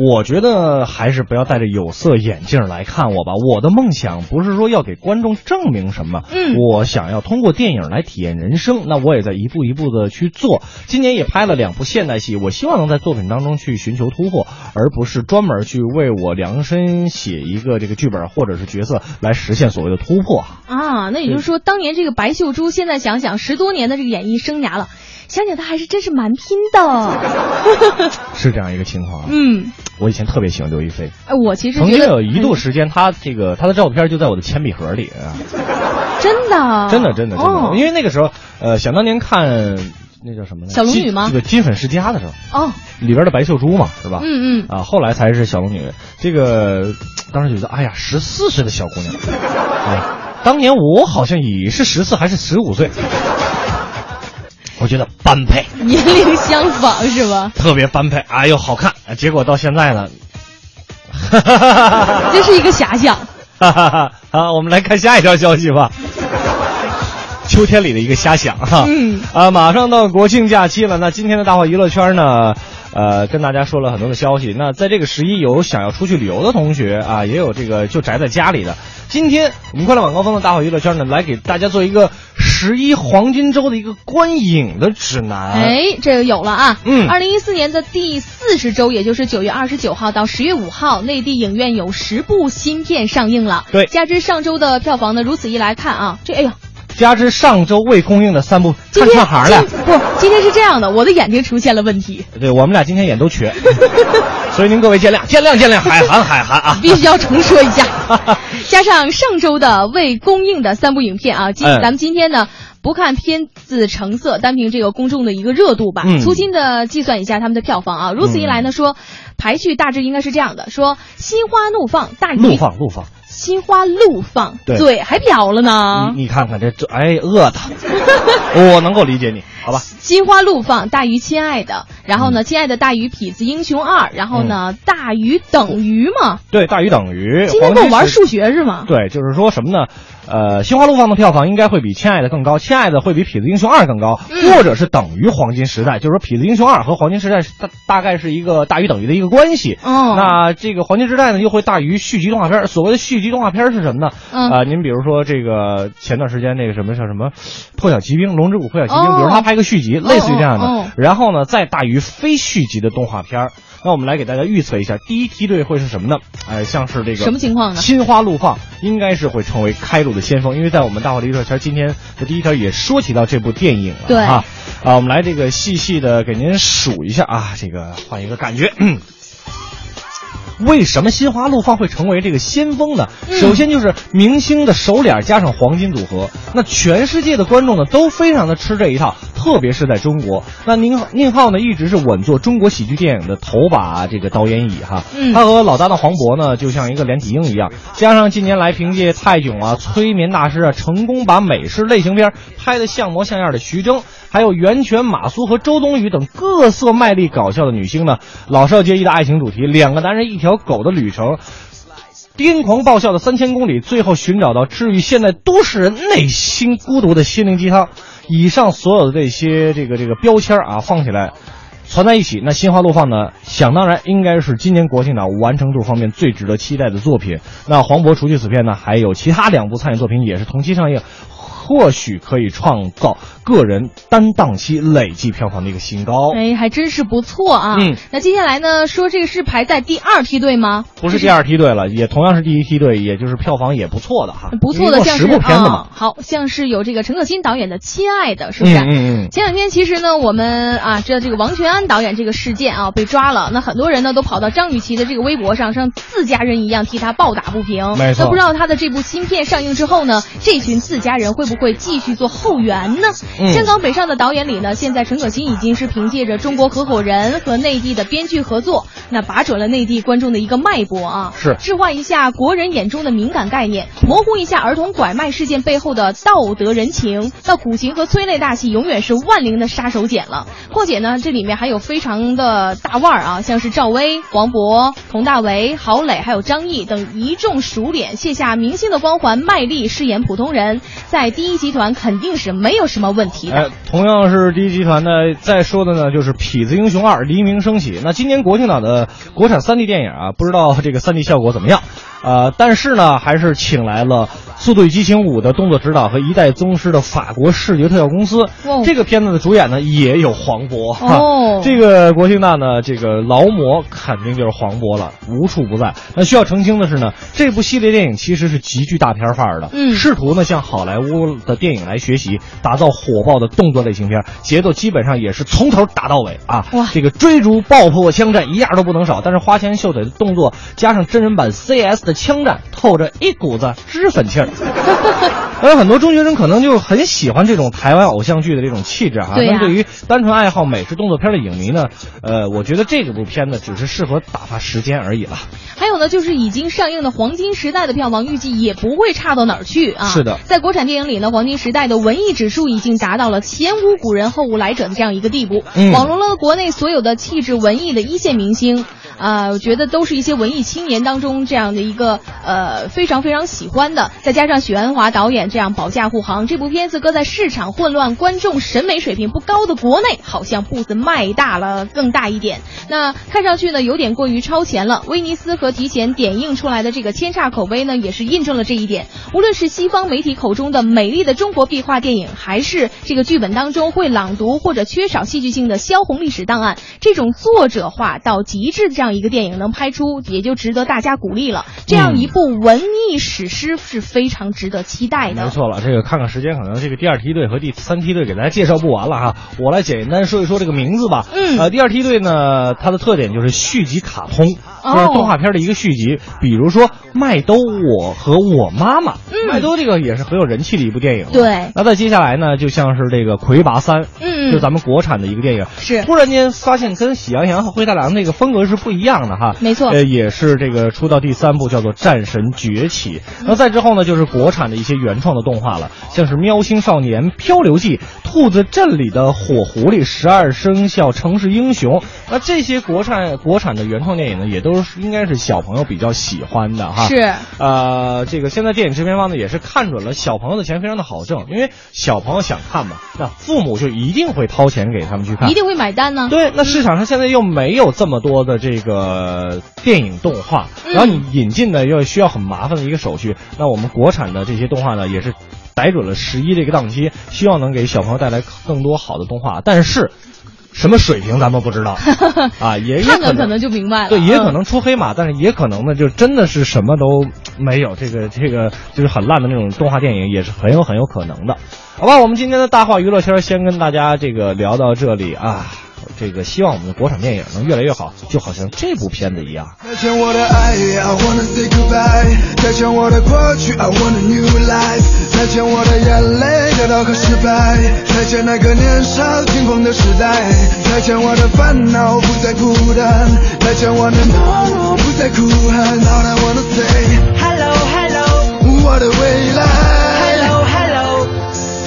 我觉得还是不要戴着有色眼镜来看我吧。我的梦想不是说要给观众证明什么，嗯我想要通过电影来体验人生。那我也在一步一步的去做。今年也拍了两部现代戏，我希望能在作品当中去寻求突破，而不是专门去为我量身写一个这个剧本或者是角色来实现所谓的突破。啊，那也就是说，当年这个白秀珠，现在想想十多年的这个演艺生涯了，想想她还是真是蛮拼的。是这样一个情况啊。嗯，我以前特别喜欢刘亦菲。哎，我其实曾经有一度时间，她这个她的照片就在我的铅笔盒里啊，真的，真的真的真的，哦因为那个时候，呃，想当年看那叫什么呢？小龙女吗金这个金粉世家的时候，哦，里边的白秀珠嘛，是吧？嗯嗯，啊，后来才是小龙女。这个当时觉得，哎呀，十四岁的小姑娘，啊，当年我好像也是十四还是十五岁，我觉得般配，年龄相仿是吧？特别般配，哎呦好看。啊结果到现在呢，这是一个遐想。哈哈哈！好，我们来看下一条消息吧。秋天里的一个瞎想哈。嗯啊，马上到国庆假期了，那今天的大话娱乐圈呢，呃，跟大家说了很多的消息。那在这个十一，有想要出去旅游的同学啊，也有这个就宅在家里的。今天我们快乐晚高峰的大好娱乐圈呢，来给大家做一个十一黄金周的一个观影的指南。哎，这个有了啊！嗯二零一四年的第四十周，也就是九月二十九号到十月五号，内地影院有十部新片上映了。对加之上周的票房呢，如此一来看啊，这哎呀，加之上周未公映的三部看串行了。不，今天是这样的，我的眼睛出现了问题，对我们俩今天眼都缺，所以您各位见谅，见谅，见谅，海涵，海涵啊！必须要重说一下。加上上周的未公映的三部影片啊，今、嗯咱们今天呢。不看片子成色，单凭这个公众的一个热度吧，嗯粗心的计算一下他们的票房啊。如此一来呢，说排序大致应该是这样的：说《心花怒放》大于怒放，怒放，心花怒放，对嘴还瓢了呢。你你看看这这，哎，饿的，我能够理解你，好吧？心花怒放大于亲爱的，然后呢，亲爱的大于痞子英雄二，然后呢，大于等于嘛。对，大于等于。今天跟我玩。数学是吗？对，就是说什么呢？呃，《心花怒放》的票房应该会比《亲爱的》更高，《亲爱的》会比《痞子英雄二》更高，嗯或者是等于《黄金时代》，就是说《痞子英雄二》和《黄金时代》是大大概是一个大于等于的一个关系。哦那这个《黄金时代》呢，又会大于续集动画片。所谓的续集动画片是什么呢？嗯啊，您比如说这个前段时间那个什么叫什么《破晓奇兵》《龙之谷破晓奇兵》，哦比如他拍个续集，类似于这样的。然后呢，再大于非续集的动画片儿。那我们来给大家预测一下，第一梯队会是什么呢？哎，像是这个什么情况呢心花怒放应该是会成为开路的先锋，因为在我们大话娱乐圈今天的第一条也说起到这部电影了，对啊，啊，我们来这个细细的给您数一下啊，这个换一个感觉。嗯为什么心花怒放会成为这个先锋呢？嗯首先就是明星的熟脸加上黄金组合，那全世界的观众呢都非常的吃这一套，特别是在中国。那宁宁浩呢一直是稳坐中国喜剧电影的头把这个导演椅哈，嗯他和老搭档黄渤呢就像一个连体婴一样，加上近年来凭借泰囧啊、催眠大师啊，成功把美式类型片拍得像模像样的徐峥，还有袁泉、马苏和周冬雨等各色卖力搞笑的女星呢，老少皆宜的爱情主题，两个男人一条狗的旅程。癫狂爆笑的三千公里，最后寻找到治愈现代都市人内心孤独的心灵鸡汤。以上所有的这些这个这个标签啊，放起来，攒在一起，那心花怒放呢，想当然应该是今年国庆档完成度方面最值得期待的作品。那黄渤除去此片呢，还有其他两部参演作品也是同期上映。或许可以创造个人单档期累计票房的一个新高。哎，还真是不错啊。嗯，那接下来呢，说这个是排在第二梯队吗？不是第二梯队了，也同样是第一梯队，也就是票房也不错的哈，不错的，像是部片子嘛。啊。好像是有这个陈可辛导演的《亲爱的》，是不是？嗯。嗯。嗯。前两天其实呢，我们啊知道这个王全安导演这个事件啊被抓了，那很多人呢都跑到张雨绮的这个微博上，像自家人一样替他暴打不平。没错那不知道他的这部新片上映之后呢，这群自家人会不会继续做后援呢？嗯香港北上的导演里呢，现在陈可辛已经是凭借着中国合伙人和内地的编剧合作，那把准了内地观众的一个脉搏啊，是置换一下国人眼中的敏感概念，模糊一下儿童拐卖事件背后的道德人情。那苦情和催泪大戏永远是万灵的杀手锏了。况且呢，这里面还有非常的大腕儿啊，像是赵薇、黄渤、佟大为、郝蕾，还有张译等一众熟脸，卸下明星的光环，卖力饰演普通人，在第一一集团肯定是没有什么问题的。同样是第一集团呢，再说的呢就是《痞子英雄二》黎明升起。那今年国庆档的国产三 D 电影啊，不知道这个三 D 效果怎么样？呃，但是呢，还是请来了《速度与激情五》的动作指导和一代宗师的法国视觉特效公司。哦这个片子的主演呢也有黄渤。哈哦这个国庆档呢，这个劳模肯定就是黄渤了，无处不在。那需要澄清的是呢，这部系列电影其实是极具大片范儿的，嗯试图呢向好莱坞的电影来学习，打造火爆的动作类型片，节奏基本上也是从头打到尾啊。哇这个追逐、爆破、枪战一样都不能少，但是花拳绣腿的动作加上真人版 CS 的枪战，透着一股子脂粉气儿。而很多中学生可能就很喜欢这种台湾偶像剧的这种气质啊。那对于单纯爱好美式动作片的影迷呢，呃，我觉得这个部片子只是适合打发时间而已了。还有呢，就是已经上映的《黄金时代》的票房预计也不会差到哪儿去啊。是的在国产电影里呢，《黄金时代》的文艺指数已经达到了前无古人后无来者的这样一个地步，嗯网罗了国内所有的气质文艺的一线明星。啊、我觉得都是一些文艺青年当中这样的一个呃非常非常喜欢的。再加上许鞍华导演这样保驾护航，这部片子搁在市场混乱、观众审美水平不高的国内，好像步子迈大了更大一点。那看上去呢，有点过于超前了。威尼斯和提前点映出来的这个千差口碑呢，也是印证了这一点。无论是西方媒体口中的美丽的中国壁画电影，还是这个剧本当中会朗读或者缺少戏剧性的萧红历史档案，这种作者化到极致的这样一个电影能拍出，也就值得大家鼓励了。这样一部文艺史诗是非常值得期待的。没错了，这个看看时间，可能这个第二梯队和第三梯队给大家介绍不完了哈。我来简单说一说这个名字吧。嗯呃，第二梯队呢，它的特点就是续集卡通，哦就是动画片的一个续集。比如说《麦兜我和我妈妈》，嗯麦兜这个也是很有人气的一部电影。对那再接下来呢，就像是这个《魁拔三》，嗯就咱们国产的一个电影。是突然间发现跟《喜羊羊和灰太狼》那个风格是不一样的哈。没错呃，也是这个出到第三部叫做《战神崛起》，那再之后呢，就是国产的一些原创的动画了，像是《喵星少年》《漂流记》《兔子镇里的火狐狸》《十二生肖城市英雄》，那这些国产国产的原创电影呢，也都是应该是小朋友比较喜欢的哈。是呃，这个现在电影制片方呢也是看准了小朋友的钱非常的好挣，因为小朋友想看嘛，那父母就一定会掏钱给他们去看一。定会买单呢。对，那市场上现在又没有这么多的这个电影动画，嗯。然后你引进呢又需要很麻烦的一个手续，那我们国产的这些动画呢也是逮准了十一这个档期，希望能给小朋友带来更多好的动画，但是什么水平咱们不知道。啊，也也可能看看可能就明白了。对，也可嗯能出黑马，但是也可能呢，就真的是什么都没有，这个这个就是很烂的那种动画电影，也是很有很有可能的。好吧，我们今天的大话娱乐圈先跟大家这个聊到这里啊，这个希望我们的国产电影能越来越好，就好像这部片子一样。再见我的爱，I wanna say goodbye。再见我的过去，I want a new life。再见我的眼泪，得到和失败。再见那个年少轻狂的时代。再见我的烦恼，不再孤单。再见我的懦弱，不再哭喊。All I wanna say hello hello，我的未来。Hello hello，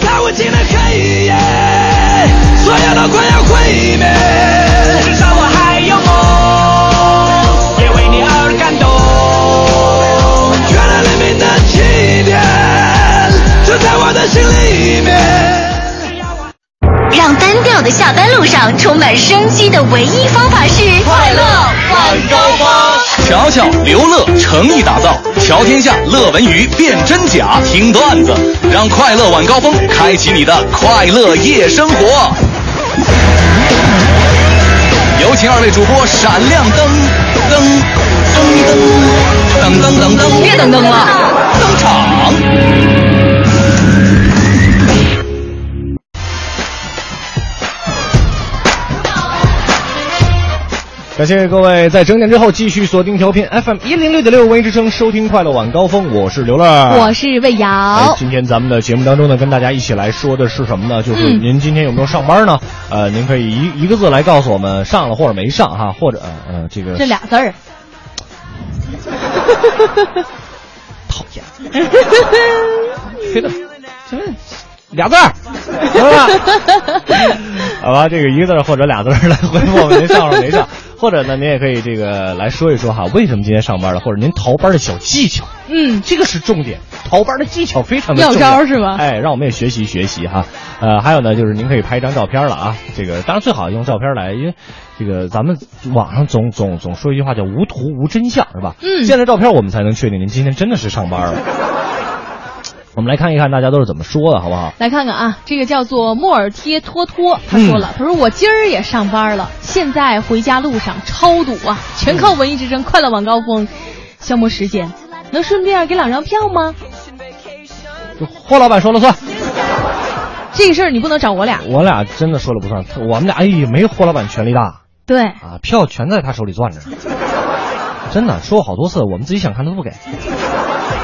在无尽的黑夜，所有都快要毁灭。至少我还有梦，也为你而感动。原来黎明的起点，就在我的心里面。让单调的下班路上充满生机的唯一方法是快乐晚高峰。瞧瞧，刘乐诚意打造，瞧天下乐文娱辨真假，听段子，让快乐晚高峰开启你的快乐夜生活。有请二位主播闪亮登登登登登登登，别等灯了，登场。感谢各位在整点之后继续锁定调频 FM 一零六点六文艺之声，收听快乐晚高峰，我是刘乐，我是魏哎瑶，。今天咱们的节目当中呢，跟大家一起来说的是什么呢？就是嗯您今天有没有上班呢？呃，您可以一一个字来告诉我们上了或者没上哈，或者呃呃这个这俩字儿，讨厌，非得这俩字儿，行吧？好吧，这个一个字儿或者俩字儿来回复我们您上了没上，或者呢，您也可以这个来说一说哈，为什么今天上班了，或者您逃班的小技巧。嗯，这个是重点，逃班的技巧非常的妙重要招是吗哎，让我们也学习学习哈。呃，还有呢，就是您可以拍一张照片了啊。这个当然最好用照片来，因为这个咱们网上总总总说一句话叫无图无真相是吧？嗯见了照片我们才能确定您今天真的是上班了。我们来看一看大家都是怎么说的，好不好？来看看啊，这个叫做莫尔贴托托，他说了，他说我今儿也上班了，现在回家路上超堵啊，全靠文艺之声快乐晚高峰消磨时间，能顺便给两张票吗？就霍老板说了算，这个事儿你不能找我俩，我俩真的说了不算，我们俩哎呀没霍老板权力大对，啊，票全在他手里攥着。真的说过好多次，我们自己想看他都不给。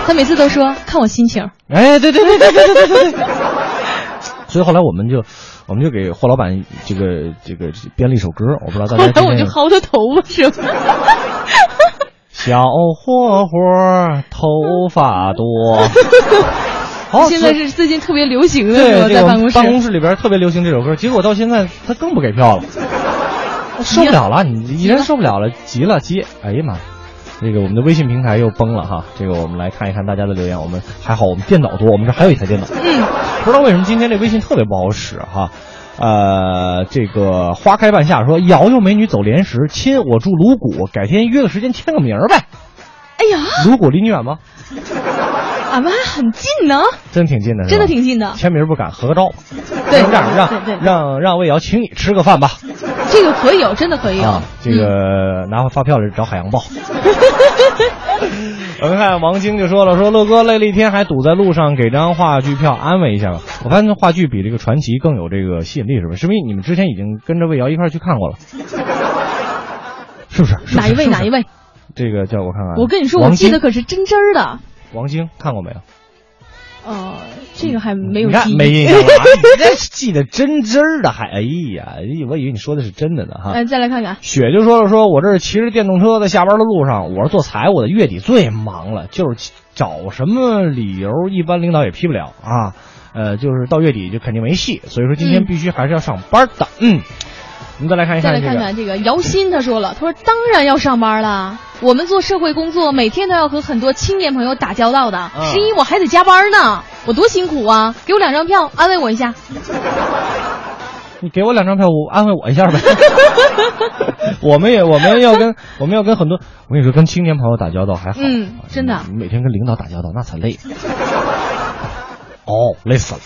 他每次都说看我心情，哎，对对对对对对对对。所以后来我们就，我们就给霍老板这个这个编了一首歌，我不知道大后来家 今天我就薅他头发是吗？小霍霍头发多。好，现在是最近特别流行的在办公室，办公室里边特别流行这首歌，结果到现在他更不给票了。受不了了，你一人受不了了，急了急，哎呀妈！这个我们的微信平台又崩了哈，这个我们来看一看大家的留言。我们还好，我们电脑多，我们这还有一台电脑。嗯，不知道为什么今天这微信特别不好使哈。呃，这个花开半夏说，瑶瑶美女走莲石，亲，我住鲁谷，改天约个时间签个名儿呗。哎呀，鲁谷离你远吗？俺们还很近呢，真挺近的，真的挺近的。签名不敢，合个照吧。对这样让对对对让让魏瑶请你吃个饭吧。这个可以有，真的可以有。啊，这个拿回发票来找海洋报。我们看王晶就说了，说乐哥累了一天还堵在路上，给张话剧票安慰一下吧。我发现话剧比这个传奇更有这个吸引力，是吧？是不是你们之前已经跟着魏瑶一块去看过了？是不是？是不是哪一位？是不是哪一位？这个叫我看看，我跟你说，我记得可是真真儿的。王晶看过没有？哦，这个还没有你看记。没印象了，你这记得真真儿的还哎呀，我以为你说的是真的呢哈。嗯，再来看看。雪就说了，说我这是骑着电动车在下班的路上，我是做财务的，月底最忙了，就是找什么理由，一般领导也批不了啊。呃，就是到月底就肯定没戏，所以说今天嗯必须还是要上班的。嗯，我们再来看一再来看这个，看看这个姚鑫，他说了，他说当然要上班了。我们做社会工作，每天都要和很多青年朋友打交道的。嗯十一我还得加班呢，我多辛苦啊！给我两张票，安慰我一下。你给我两张票，我安慰我一下呗。我们也我们要跟我们要跟很多，我跟你说，跟青年朋友打交道还好，嗯真的你每天跟领导打交道那才累。哦，累死了。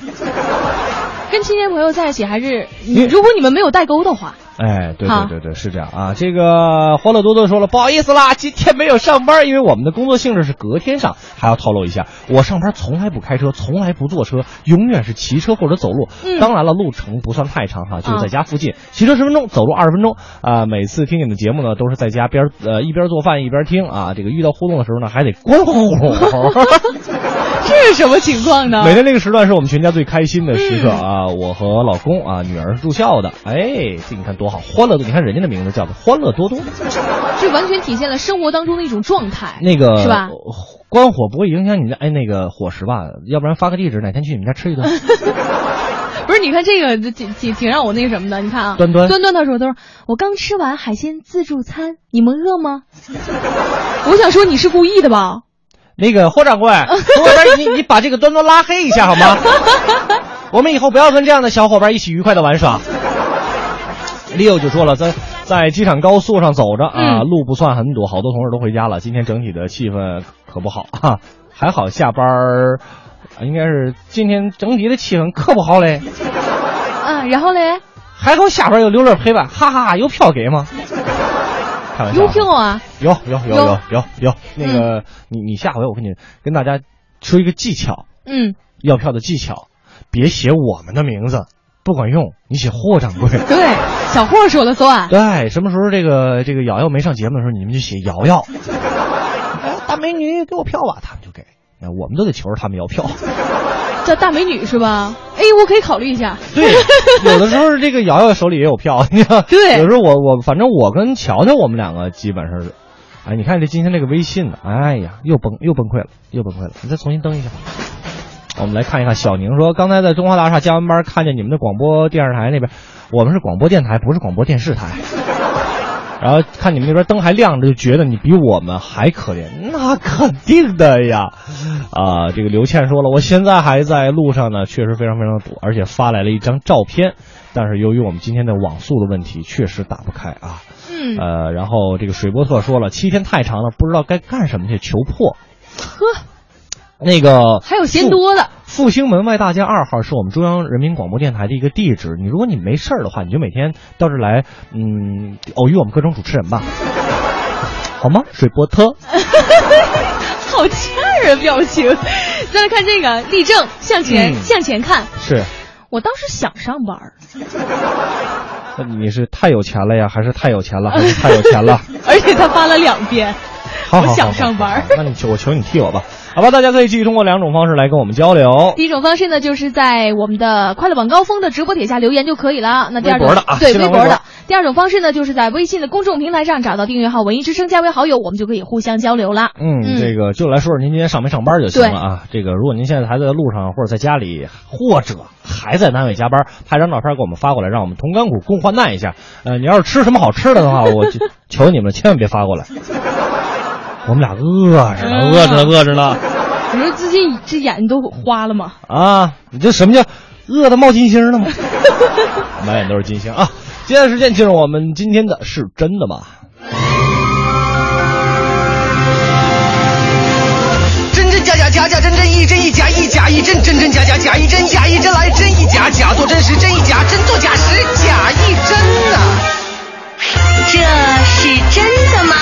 跟青年朋友在一起，还是你如果你们没有代沟的话，哎，对对对对，是这样啊。这个欢乐多多说了，不好意思啦，今天没有上班，因为我们的工作性质是隔天上。还要透露一下，我上班从来不开车，从来不坐车，永远是骑车或者走路。嗯当然了，路程不算太长哈，就是在啊家附近，骑车十分钟，走路二十分钟。啊、每次听你们节目呢，都是在家边呃一边做饭一边听啊。这个遇到互动的时候呢，还得关呼。这是什么情况呢？每天这个时段是我们全家最开心的时刻嗯啊！我和老公啊，女儿是住校的，哎，这你看多好，欢乐多！你看人家的名字叫做欢乐多多。这完全体现了生活当中的一种状态。那个是吧？关火不会影响你的哎那个伙食吧？要不然发个地址，哪天去你们家吃一顿。不是，你看这个挺挺挺让我那个什么的。你看啊，端端端端他说，他说我刚吃完海鲜自助餐，你们饿吗？我想说你是故意的吧？那个霍掌柜，从外边你你把这个端端拉黑一下好吗？我们以后不要跟这样的小伙伴一起愉快的玩耍。Leo 就说了，在在机场高速上走着啊，嗯路不算很堵，好多同事都回家了。今天整体的气氛可不好啊、还好下班儿，啊应该是今天整体的气氛可不好嘞。嗯，然后嘞，还好下班有刘乐陪伴，哈哈哈，有票给吗？开玩笑啊，邮票啊，有有有有。有有有，那个你你下回我跟你跟大家说一个技巧，嗯，要票的技巧，别写我们的名字，不管用，你写霍掌柜。对，小霍说了算。对，什么时候这个这个瑶瑶没上节目的时候，你们就写瑶瑶。哎大美女给我票吧，他们就给。哎我们都得求着他们要票。叫大美女是吧？哎，我可以考虑一下。对，有的时候这个瑶瑶手里也有票，你知道。对有时候我我反正我跟乔乔我们两个基本上是，哎，你看这今天这个微信呢，哎呀，又崩又崩溃了，又崩溃了。你再重新登一下。我们来看一看，小宁说，刚才在中华大厦加完班，看见你们的广播电视台那边，我们是广播电台，不是广播电视台。然后看你们那边灯还亮着，就觉得你比我们还可怜，那肯定的呀。啊，这个刘倩说了，我现在还在路上呢，确实非常非常堵，而且发来了一张照片，但是由于我们今天的网速的问题，确实打不开啊。嗯，呃，然后这个水波特说了，七天太长了，不知道该干什么去求破。呵，那个还有嫌多的。复兴门外大街二号是我们中央人民广播电台的一个地址。你如果你没事儿的话，你就每天到这儿来，嗯，偶遇我们各种主持人吧，好吗？水波特，好欠儿啊，表情。再来看这个，立正，向前，嗯向前看。是，我当时想上班儿，那你是太有钱了呀，还是太有钱了，还是太有钱了？而且他发了两遍。好好好我想上班那你求我求你替我吧。好吧，大家可以继续通过两种方式来跟我们交流。第一种方式呢，就是在我们的快乐晚高峰的直播帖下留言就可以了。那第二种的啊对微博的。第二种方式呢，就是在微信的公众平台上找到订阅号“文艺之声”，加为好友，我们就可以互相交流了。嗯，这个就来说说您今天上没上班就行了啊。这个如果您现在还在路上，或者在家里，或者还在单位加班，拍张照片给我们发过来，让我们同甘苦共患难一下。呃，你要是吃什么好吃的的话，我就求你们了，千万别发过来。我们俩饿着呢，饿着呢，饿着呢。你说最近这眼睛都花了吗？啊，你这什么叫饿的冒金星了吗？满眼都是金星啊！接下来时间进入我们今天的是真的吗？真真假假，假假真真，一真一假，一假一真，真真假假，假一真，假一真来，真一假，假作真时，真一假，真作假时，假一真呐、这是真的吗？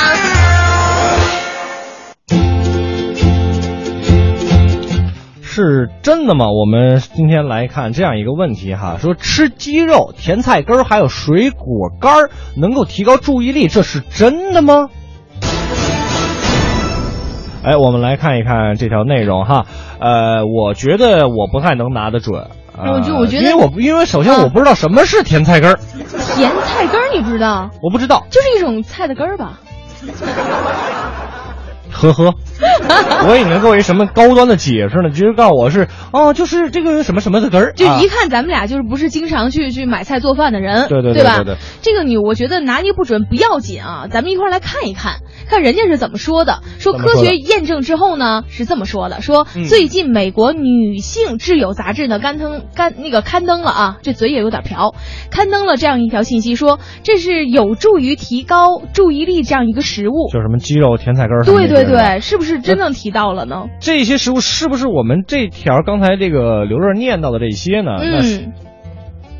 是真的吗？我们今天来看这样一个问题哈，说吃鸡肉、甜菜根儿还有水果干儿能够提高注意力，这是真的吗？哎，我们来看一看这条内容哈。呃，我觉得我不太能拿得准。呃、我就我觉得因为我因为首先我不知道什么是甜菜根儿，甜菜根儿你不知道？我不知道。就是一种菜的根儿吧？呵呵，我以为能给我一什么高端的解释呢？直接告诉我是哦，就是这个什么什么的根儿，就啊一看咱们俩就是不是经常去去买菜做饭的人，对对对吧？对对这个你我觉得拿捏不准不要紧啊，咱们一块儿来看一看，看人家是怎么说的。说科学验证之后呢，是这么说的：说嗯最近美国女性挚友杂志呢刊登刊那个刊登了啊，这嘴也有点瓢，刊登了这样一条信息，说这是有助于提高注意力这样一个食物。就是什么鸡肉、甜菜根儿对对对对，是不是真正提到了呢？这些食物是不是我们这条刚才这个刘乐念到的这些呢？那是嗯，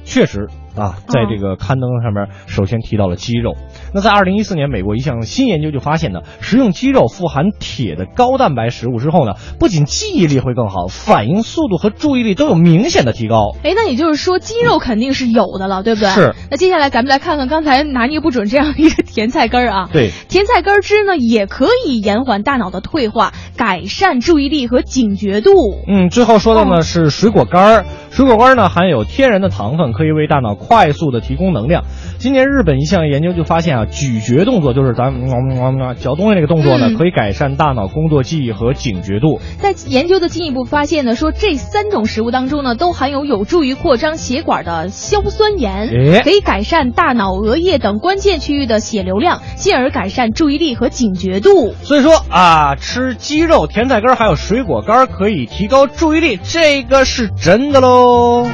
确实啊，在这个刊登上面首先提到了鸡肉。那在二零一四年，美国一项新研究就发现呢，食用鸡肉富含铁的高蛋白食物之后呢，不仅记忆力会更好，反应速度和注意力都有明显的提高。哎，那也就是说鸡肉肯定是有的了，对不对？是。那接下来咱们来看看刚才拿捏不准这样一个甜菜根儿啊。对，甜菜根儿汁呢，也可以延缓大脑的退化，改善注意力和警觉度。嗯，最后说到呢哦是水果干儿，水果干儿呢含有天然的糖分，可以为大脑快速的提供能量。今年日本一项研究就发现啊，咀嚼动作就是咱们嚼东西这个动作呢，嗯可以改善大脑工作记忆和警觉度。在研究的进一步发现呢，说这三种食物当中呢，都含有有助于扩张血管的硝酸盐，可以改善大脑、额叶等关键区域的血流量，进而改善注意力和警觉度。所以说啊，吃鸡肉、甜菜根还有水果干可以提高注意力，这个是真的喽。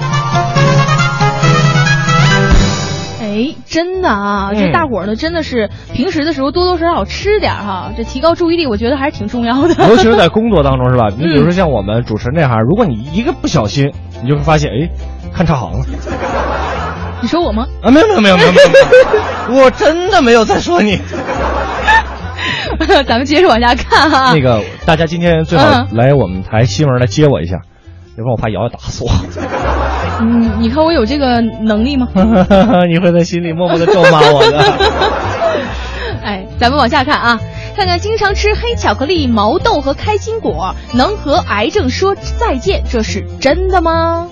真的啊，嗯这大伙儿呢，真的是平时的时候多多少少吃点儿哈，这提高注意力，我觉得还是挺重要的。尤其是在工作当中，是吧？你比如说嗯像我们主持人这行，如果你一个不小心，你就会发现，哎，看差行了你说我吗？啊！没有没有没有没有没有没有，我真的没有在说你。咱们接着往下看哈。那个，大家今天最好嗯来我们台西门来接我一下，要不然我怕瑶瑶打死我。嗯，你看我有这个能力吗？你会在心里默默的咒骂我的。哎，咱们往下看啊，看看经常吃黑巧克力、毛豆和开心果能和癌症说再见，这是真的吗？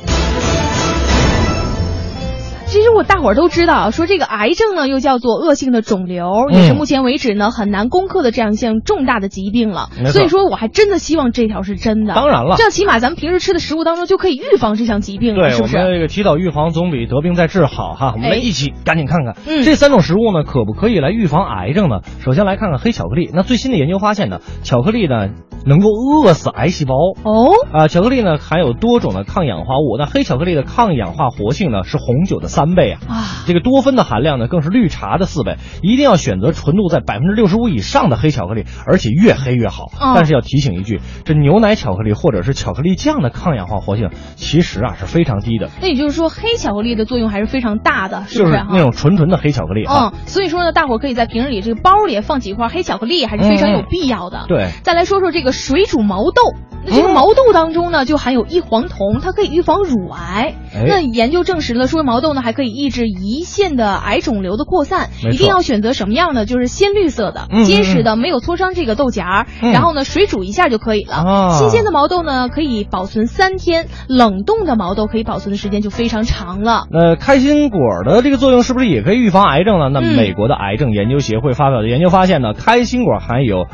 其实我大伙儿都知道，说这个癌症呢又叫做恶性的肿瘤，嗯也是目前为止呢很难攻克的这样一项重大的疾病了所以说，我还真的希望这条是真的。当然了这样起码咱们平时吃的食物当中就可以预防这项疾病了，对，是不是？我们这个提早预防总比得病再治好哈。我们一起赶紧看看，嗯这三种食物呢，可不可以来预防癌症呢？首先来看看黑巧克力。那最新的研究发现呢，巧克力呢能够饿死癌细胞。哦，啊，巧克力呢含有多种的抗氧化物，那黑巧克力的抗氧化活性呢是红酒的三倍啊。啊，这个多酚的含量呢更是绿茶的四倍，一定要选择纯度在百分之六十五以上的黑巧克力，而且越黑越好。哦但是要提醒一句，这牛奶巧克力或者是巧克力酱的抗氧化活性其实啊是非常低的，那也就是说，黑巧克力的作用还是非常大的，是就是不是？那种纯纯的黑巧克力啊。嗯，所以说呢，大伙儿可以在平日里这个包里放几块黑巧克力，还是非常有必要的。对，再来说说这个水煮毛豆，那这个毛豆当中呢，就含有异黄酮，它可以预防乳癌。哎那研究证实了，说毛豆呢还可以抑制胰腺的癌肿瘤的扩散。一定要选择什么样的？就是鲜绿色的、嗯结实的，没有挫伤这个豆荚然后呢，水煮一下就可以了。啊新鲜的毛豆呢可以保存三天，冷冻的毛豆可以保存的时间就非常长了。那开心果的这个作用是不是也可以预防癌症呢？那嗯美国的癌症研究协会发表的研究发现呢，开心果含有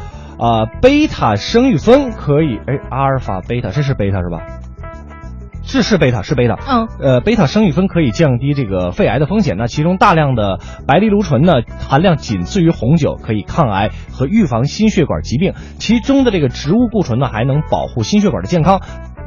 啊、贝塔生育酚，可以哎阿尔法贝塔，这是贝塔是吧？是是贝塔是贝塔，嗯，呃，贝塔生育酚可以降低这个肺癌的风险。那其中大量的白藜芦醇呢，含量仅次于红酒，可以抗癌和预防心血管疾病。其中的这个植物固醇呢，还能保护心血管的健康。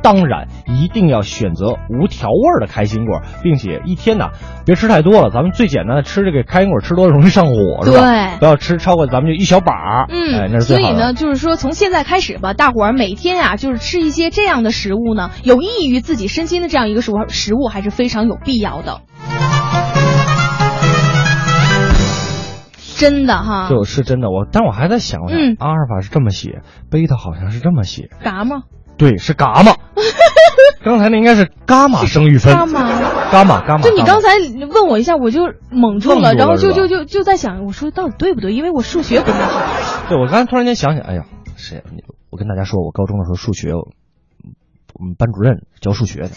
当然，一定要选择无调味儿的开心果，并且一天呢别吃太多了。咱们最简单的吃这个开心果，吃多了容易上火，是吧？对不要吃超过咱们就一小把儿。嗯，哎，那是最好的。所以呢，就是说从现在开始吧，大伙儿每天呀、就是吃一些这样的食物呢，有益于自己身心的这样一个食物，食物还是非常有必要的。真的哈，就是真的，我，但我还在想，嗯阿尔法是这么写，贝塔好像是这么写，嘎嘛，对，是伽马。刚才那应该是伽马生育分。伽马。伽马伽马。就你刚才问我一下，我就懵住了，了然后就就就就在想，我说到底对不对？因为我数学不太好。对我刚才突然间想起，哎呀，谁？你我跟大家说，我高中的时候数学，我们班主任教数学的，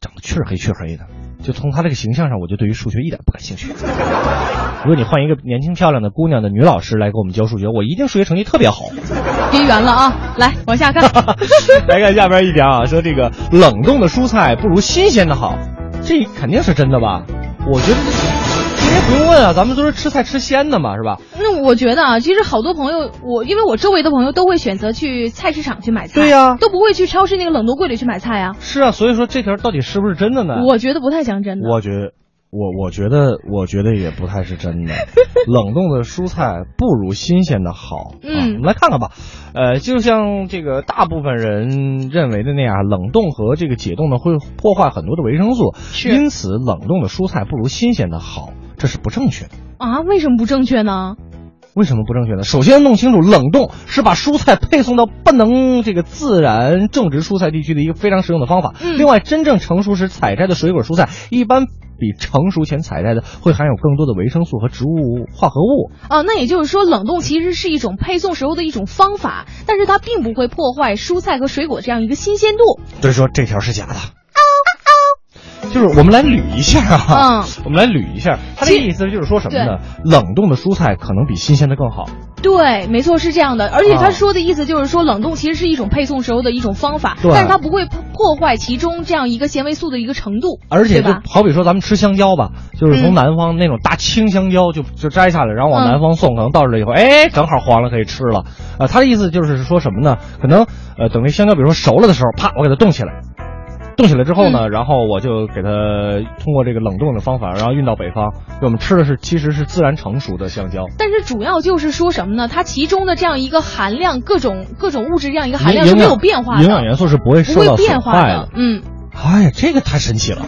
长得黢黑黢黑的，就从他这个形象上，我就对于数学一点不感兴趣。如果你换一个年轻漂亮的姑娘的女老师来给我们教数学，我一定数学成绩特别好。别圆了啊！来往下看。来看下边一条啊，说这个冷冻的蔬菜不如新鲜的好，这肯定是真的吧？我觉得也不用问啊，咱们都是吃菜吃鲜的嘛，是吧？那我觉得啊，其实好多朋友，我因为我周围的朋友都会选择去菜市场去买菜，对呀都不会去超市那个冷冻柜里去买菜啊。是啊，所以说这条到底是不是真的呢？我觉得不太像真的。我觉得，我我觉得，我觉得也不太是真的。冷冻的蔬菜不如新鲜的好。啊、嗯我们来看看吧。呃，就像这个大部分人认为的那样，冷冻和这个解冻呢会破坏很多的维生素，是因此冷冻的蔬菜不如新鲜的好，这是不正确的。啊，为什么不正确呢？为什么不正确呢？首先弄清楚，冷冻是把蔬菜配送到不能这个自然种植蔬菜地区的一个非常实用的方法。嗯另外，真正成熟时采摘的水果蔬菜，一般比成熟前采摘的会含有更多的维生素和植物化合物。啊，那也就是说，冷冻其实是一种配送时候的一种方法，但是它并不会破坏蔬菜和水果这样一个新鲜度。所以说这条是假的。就是我们来捋一下啊，嗯 我们来捋一下，他的意思就是说什么呢？冷冻的蔬菜可能比新鲜的更好。对，没错，是这样的。而且啊他说的意思就是说，冷冻其实是一种配送时候的一种方法，对但是它不会破破坏其中这样一个纤维素的一个程度，而且就？好比说咱们吃香蕉吧，就是从嗯南方那种大青香蕉就就摘下来，然后往嗯南方送，可能到这以后，哎，正好黄了可以吃了。啊，他的意思就是说什么呢？可能呃，等于香蕉比如说熟了的时候，啪，我给它冻起来。冻起来之后呢，嗯然后我就给它通过这个冷冻的方法，然后运到北方。我们吃的是其实是自然成熟的香蕉，但是主要就是说什么呢？它其中的这样一个含量，各种各种物质这样一个含量是没有变化的，营养元素是不会不会受到损变化的。嗯，哎呀，这个太神奇了！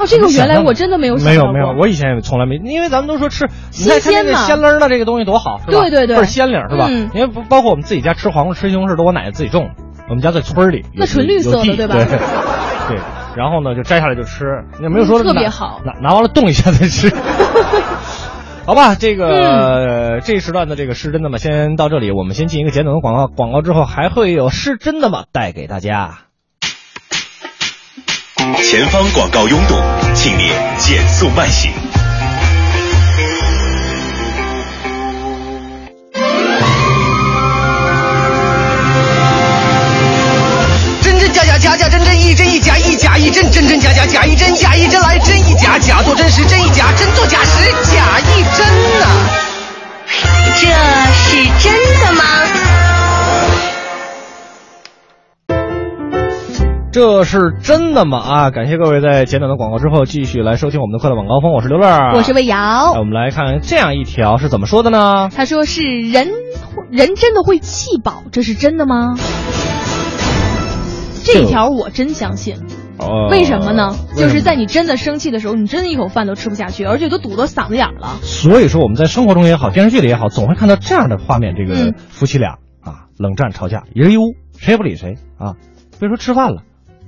哦，这个原来我真的没有想到没有没有，我以前也从来没，因为咱们都说吃，你看新鲜嘛看那鲜棱儿的这个东西多好，是吧？对对对倍儿鲜灵是吧？嗯因为包括我们自己家吃黄瓜、吃西红柿，都我奶奶自己种，我们家在村儿里，那纯绿色的对吧对对，然后呢就摘下来就吃，也没有说嗯特别拿好拿拿完了冻一下再吃。好吧，这个、嗯这一时段的这个是真的吗？先到这里，我们先进一个简短的广告，广告之后还会有是真的吗带给大家。前方广告拥堵，请您减速慢行。假假真真一真一假一假一真真真假假假一真假一真来真一假假做真时真一假真做假时假一真呐、这是真的吗？这是真的吗？啊！感谢各位在简短的广告之后继续来收听我们的快乐晚高峰，我是刘乐，我是魏瑶。我们来看这样一条是怎么说的呢？他说是人人真的会气饱，这是真的吗？这一条我真相信，呃为什么呢？就是在你真的生气的时候，你真的一口饭都吃不下去，而且都堵到嗓子眼儿了。所以说我们在生活中也好，电视剧里也好，总会看到这样的画面：这个嗯夫妻俩啊，冷战吵架，一人一屋，谁也不理谁啊。别说吃饭了，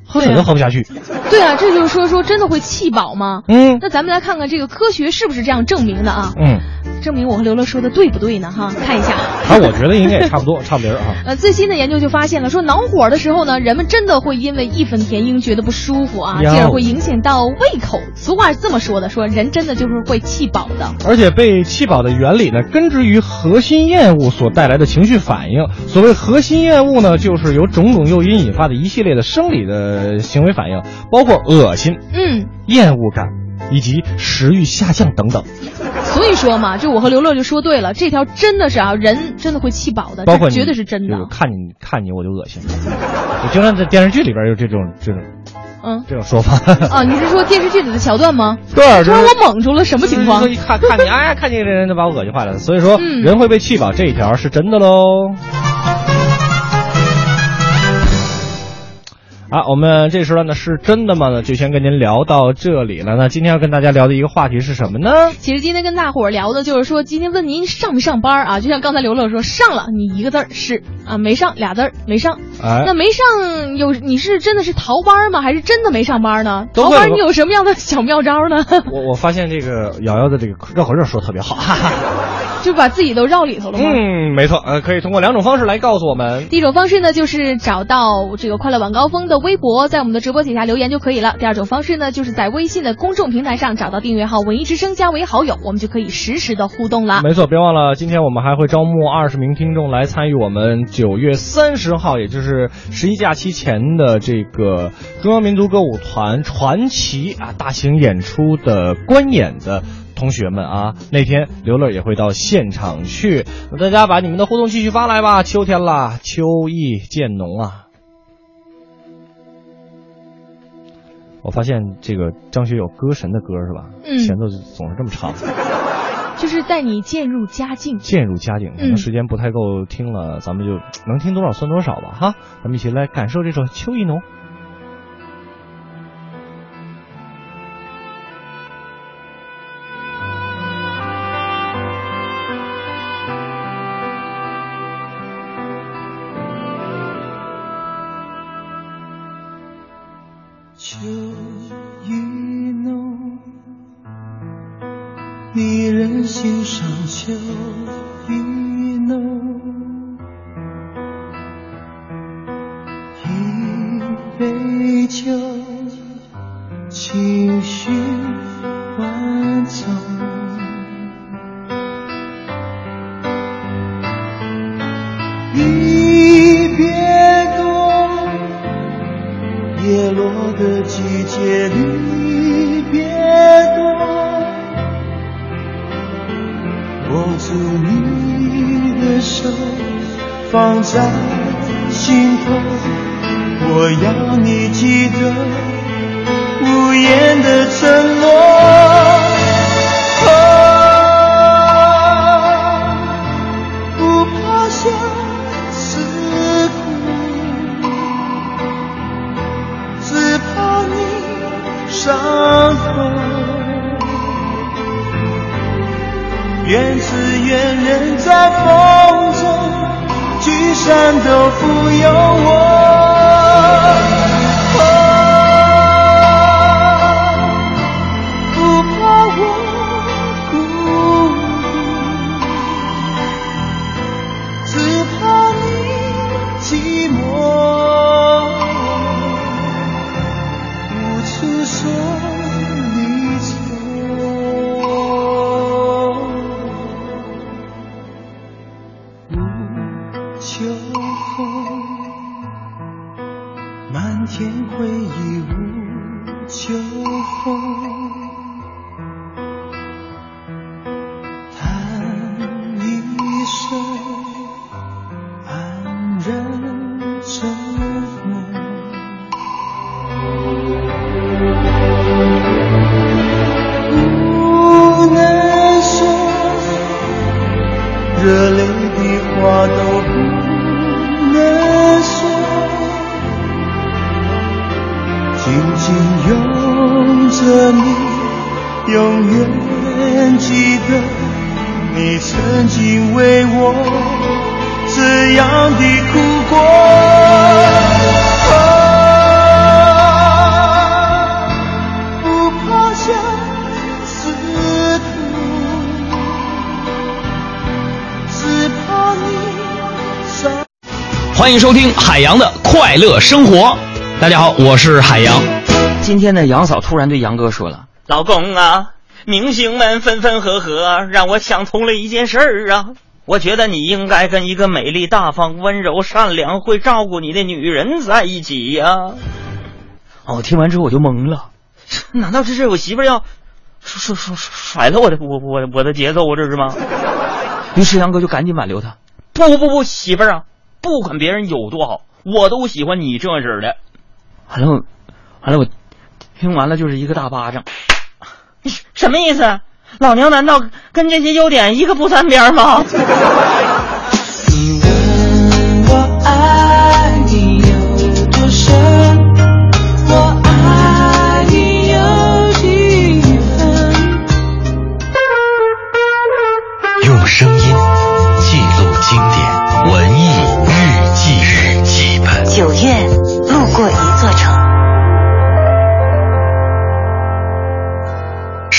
喝水都喝不下去。对啊，这就是说说真的会气饱吗？嗯那咱们来看看这个科学是不是这样证明的啊？嗯，证明我和刘乐说的对不对呢？哈，看一下。啊，我觉得应该也差不多，差不离儿啊。呃，最新的研究就发现了，说恼火的时候呢，人们真的会因为义愤填膺觉得不舒服啊，哟进而会影响到胃口。俗话是这么说的，说人真的就是会气饱的。而且被气饱的原理呢，根植于核心厌恶所带来的情绪反应。所谓核心厌恶呢，就是由种种诱因引发的一系列的生理的行为反应，包括恶心、嗯，厌恶感以及食欲下降等等。所以说嘛，就我和刘乐就说对了，这条真的是啊，人真的会气饱的，包括你这绝对是真的这个。看你看你我就恶心。我经常在电视剧里边有这种这种嗯，这种说法。啊，你是说电视剧里的桥段吗？对突然我蒙住了，什么情况说？一看看你，哎，看见这人就把我恶心坏了。所以说，嗯人会被气饱这一条是真的喽。啊，我们这时段呢是真的吗？呢，就先跟您聊到这里了。那今天要跟大家聊的一个话题是什么呢？其实今天跟大伙儿聊的就是说，今天问您上没上班啊？就像刚才刘乐说，上了，你一个字儿是啊，没上俩字儿没上。哎那没上有你是真的是逃班吗？还是真的没上班呢？逃班你有什么样的小妙招呢？我我发现这个瑶瑶的这个绕口令说的特别好，哈哈。就把自己都绕里头了吗？嗯，没错，呃，可以通过两种方式来告诉我们。第一种方式呢，就是找到这个快乐晚高峰的微博，在我们的直播底下留言就可以了。第二种方式呢，就是在微信的公众平台上找到订阅号“文艺之声”，加为好友，我们就可以实时的互动了。没错，别忘了，今天我们还会招募二十名听众来参与我们九月三十号，也就是十一假期前的这个中央民族歌舞团传奇啊大型演出的观演的。同学们啊，那天刘乐也会到现场去，那大家把你们的互动继续发来吧。秋天了，秋意渐浓啊。我发现这个张学友歌神的歌是吧？嗯前奏总是这么长。就是带你渐入佳境。渐入佳境，可能嗯时间不太够听了，咱们就能听多少算多少吧，哈，咱们一起来感受这首《秋意浓》。你记得无言的承诺。哦不怕相思苦，只怕你伤痛。愿只愿人在风中，聚散都不由我。海洋的快乐生活。大家好，我是海洋。今天呢，杨嫂突然对杨哥说了：“老公啊，明星们分分合合，让我想通了一件事儿啊。我觉得你应该跟一个美丽、大方、温柔、善良、会照顾你的女人在一起呀、哦，听完之后我就懵了，难道这是我媳妇儿要甩甩甩甩了我的我我我的节奏我？这是吗？于是杨哥就赶紧挽留她：“不不不，媳妇儿啊，不管别人有多好，我都喜欢你这样式的。”完了，完了我听完了就是一个大巴掌。什么意思？老娘难道跟这些优点一个不沾边吗？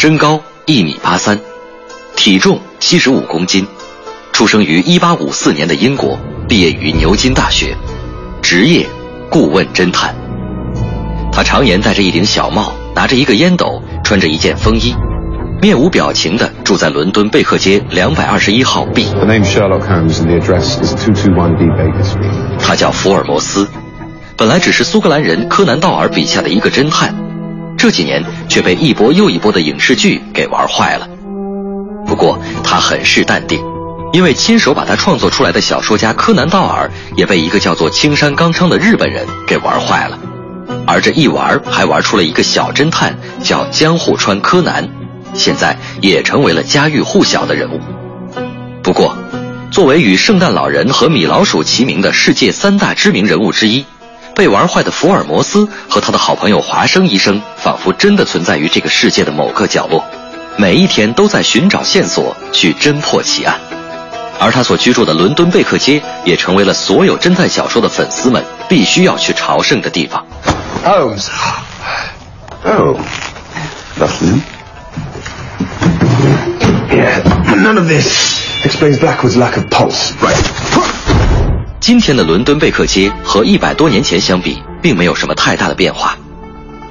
身高一米八三，体重七十五公斤，出生于一八五四年的英国，毕业于牛津大学，职业顾问侦探。他常年戴着一顶小帽，拿着一个烟斗，穿着一件风衣，面无表情地住在伦敦贝克街两百二十一号 B。The name Sherlock Holmes and the address is 221B Baker Street. 他叫福尔摩斯，本来只是苏格兰人柯南道尔笔下的一个侦探，这几年却被一波又一波的影视剧给玩坏了。不过他很是淡定，因为亲手把他创作出来的小说家柯南道尔也被一个叫做青山刚昌的日本人给玩坏了，而这一玩还玩出了一个小侦探，叫江户川柯南，现在也成为了家喻户晓的人物。不过，作为与圣诞老人和米老鼠齐名的世界三大知名人物之一，被玩坏的福尔摩斯和他的好朋友华生医生，仿佛真的存在于这个世界的某个角落，每一天都在寻找线索去侦破奇案。而他所居住的伦敦贝克街，也成为了所有侦探小说的粉丝们必须要去朝圣的地方。Holmes. Oh. Nothing. Yeah, none of this explains Blackwood's lack of pulse. Right. 今天的伦敦贝克街和一百多年前相比，并没有什么太大的变化。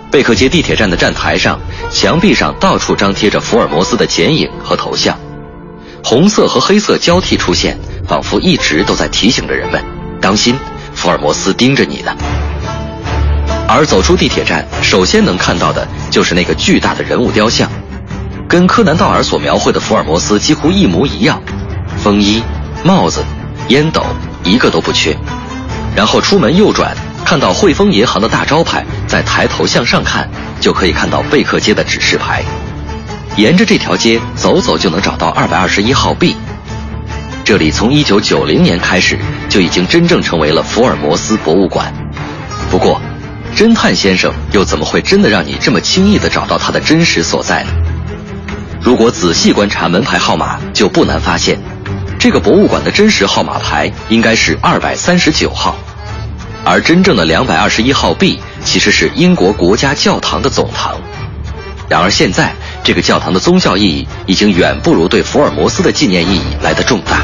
贝克街地铁站的站台上、墙壁上到处张贴着福尔摩斯的剪影和头像，红色和黑色交替出现，仿佛一直都在提醒着人们：当心，福尔摩斯盯着你呢。而走出地铁站，首先能看到的就是那个巨大的人物雕像，跟柯南道尔所描绘的福尔摩斯几乎一模一样，风衣、帽子、烟斗一个都不缺。然后出门右转，看到汇丰银行的大招牌，再抬头向上看，就可以看到贝克街的指示牌。沿着这条街走走，就能找到二百二十一号 B。这里从一九九零年开始就已经真正成为了福尔摩斯博物馆。不过，侦探先生又怎么会真的让你这么轻易地找到他的真实所在呢？如果仔细观察门牌号码，就不难发现，这个博物馆的真实号码牌应该是二百三十九号，而真正的两百二十一号 B 其实是英国国家教堂的总堂。然而现在，这个教堂的宗教意义已经远不如对福尔摩斯的纪念意义来得重大，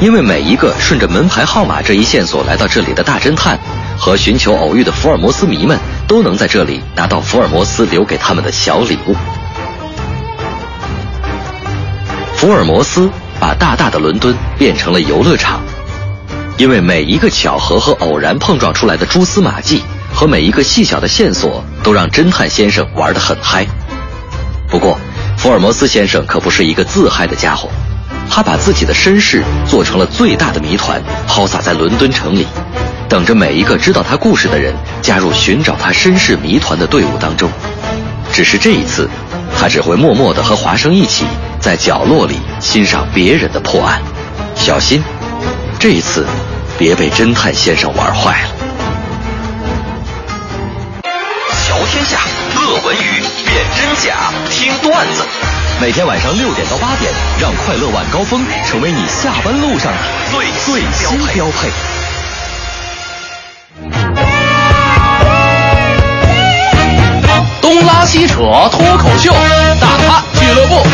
因为每一个顺着门牌号码这一线索来到这里的大侦探和寻求偶遇的福尔摩斯迷们，都能在这里拿到福尔摩斯留给他们的小礼物。福尔摩斯把大大的伦敦变成了游乐场，因为每一个巧合和偶然碰撞出来的蛛丝马迹和每一个细小的线索，都让侦探先生玩得很嗨。不过，福尔摩斯先生可不是一个自嗨的家伙，他把自己的身世做成了最大的谜团，抛洒在伦敦城里，等着每一个知道他故事的人加入寻找他身世谜团的队伍当中。只是这一次，他只会默默地和华生一起在角落里欣赏别人的破案，小心，这一次别被侦探先生玩坏了。瞧天下，乐文娱，辨真假，听段子。每天晚上六点到八点，让快乐晚高峰成为你下班路上的最最新标配。东拉西扯脱口秀，大咖俱乐部。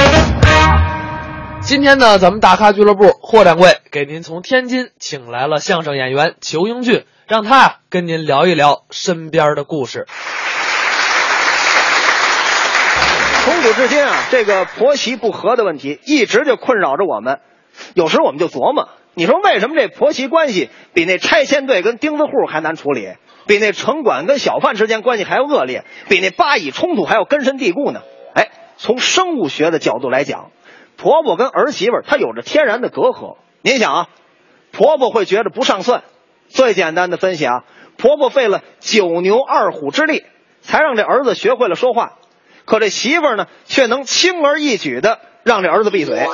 今天呢，咱们大咖俱乐部霍掌柜给您从天津请来了相声演员裘英俊，让他跟您聊一聊身边的故事。从古至今啊，这个婆媳不和的问题一直就困扰着我们。有时我们就琢磨，你说为什么这婆媳关系比那拆迁队跟钉子户还难处理，比那城管跟小贩之间关系还要恶劣，比那巴以冲突还要根深蒂固呢？哎，从生物学的角度来讲，婆婆跟儿媳妇她有着天然的隔阂。您想啊，婆婆会觉得不上算。最简单的分析啊，婆婆费了九牛二虎之力，才让这儿子学会了说话。可这媳妇儿呢，却能轻而易举的让这儿子闭嘴。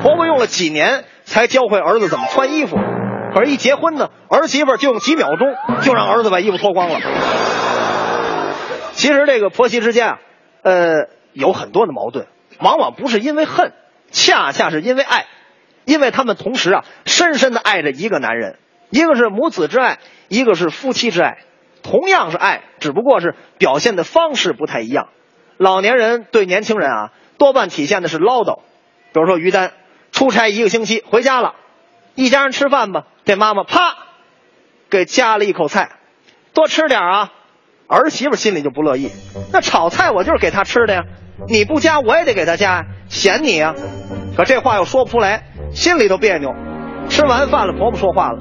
婆婆用了几年才教会儿子怎么穿衣服，可是，一结婚呢，儿媳妇就用几秒钟就让儿子把衣服脱光了。其实，这个婆媳之间啊，呃，有很多的矛盾，往往不是因为恨，恰恰是因为爱，因为他们同时啊，深深的爱着一个男人，一个是母子之爱，一个是夫妻之爱，同样是爱，只不过是表现的方式不太一样。老年人对年轻人啊，多半体现的是唠叨。比如说于丹出差一个星期回家了，一家人吃饭吧，这妈妈啪给夹了一口菜，多吃点啊。儿媳妇心里就不乐意，那炒菜我就是给她吃的呀，你不夹我也得给她夹呀，嫌你呀。可这话又说不出来，心里头别扭。吃完饭了，婆婆说话了，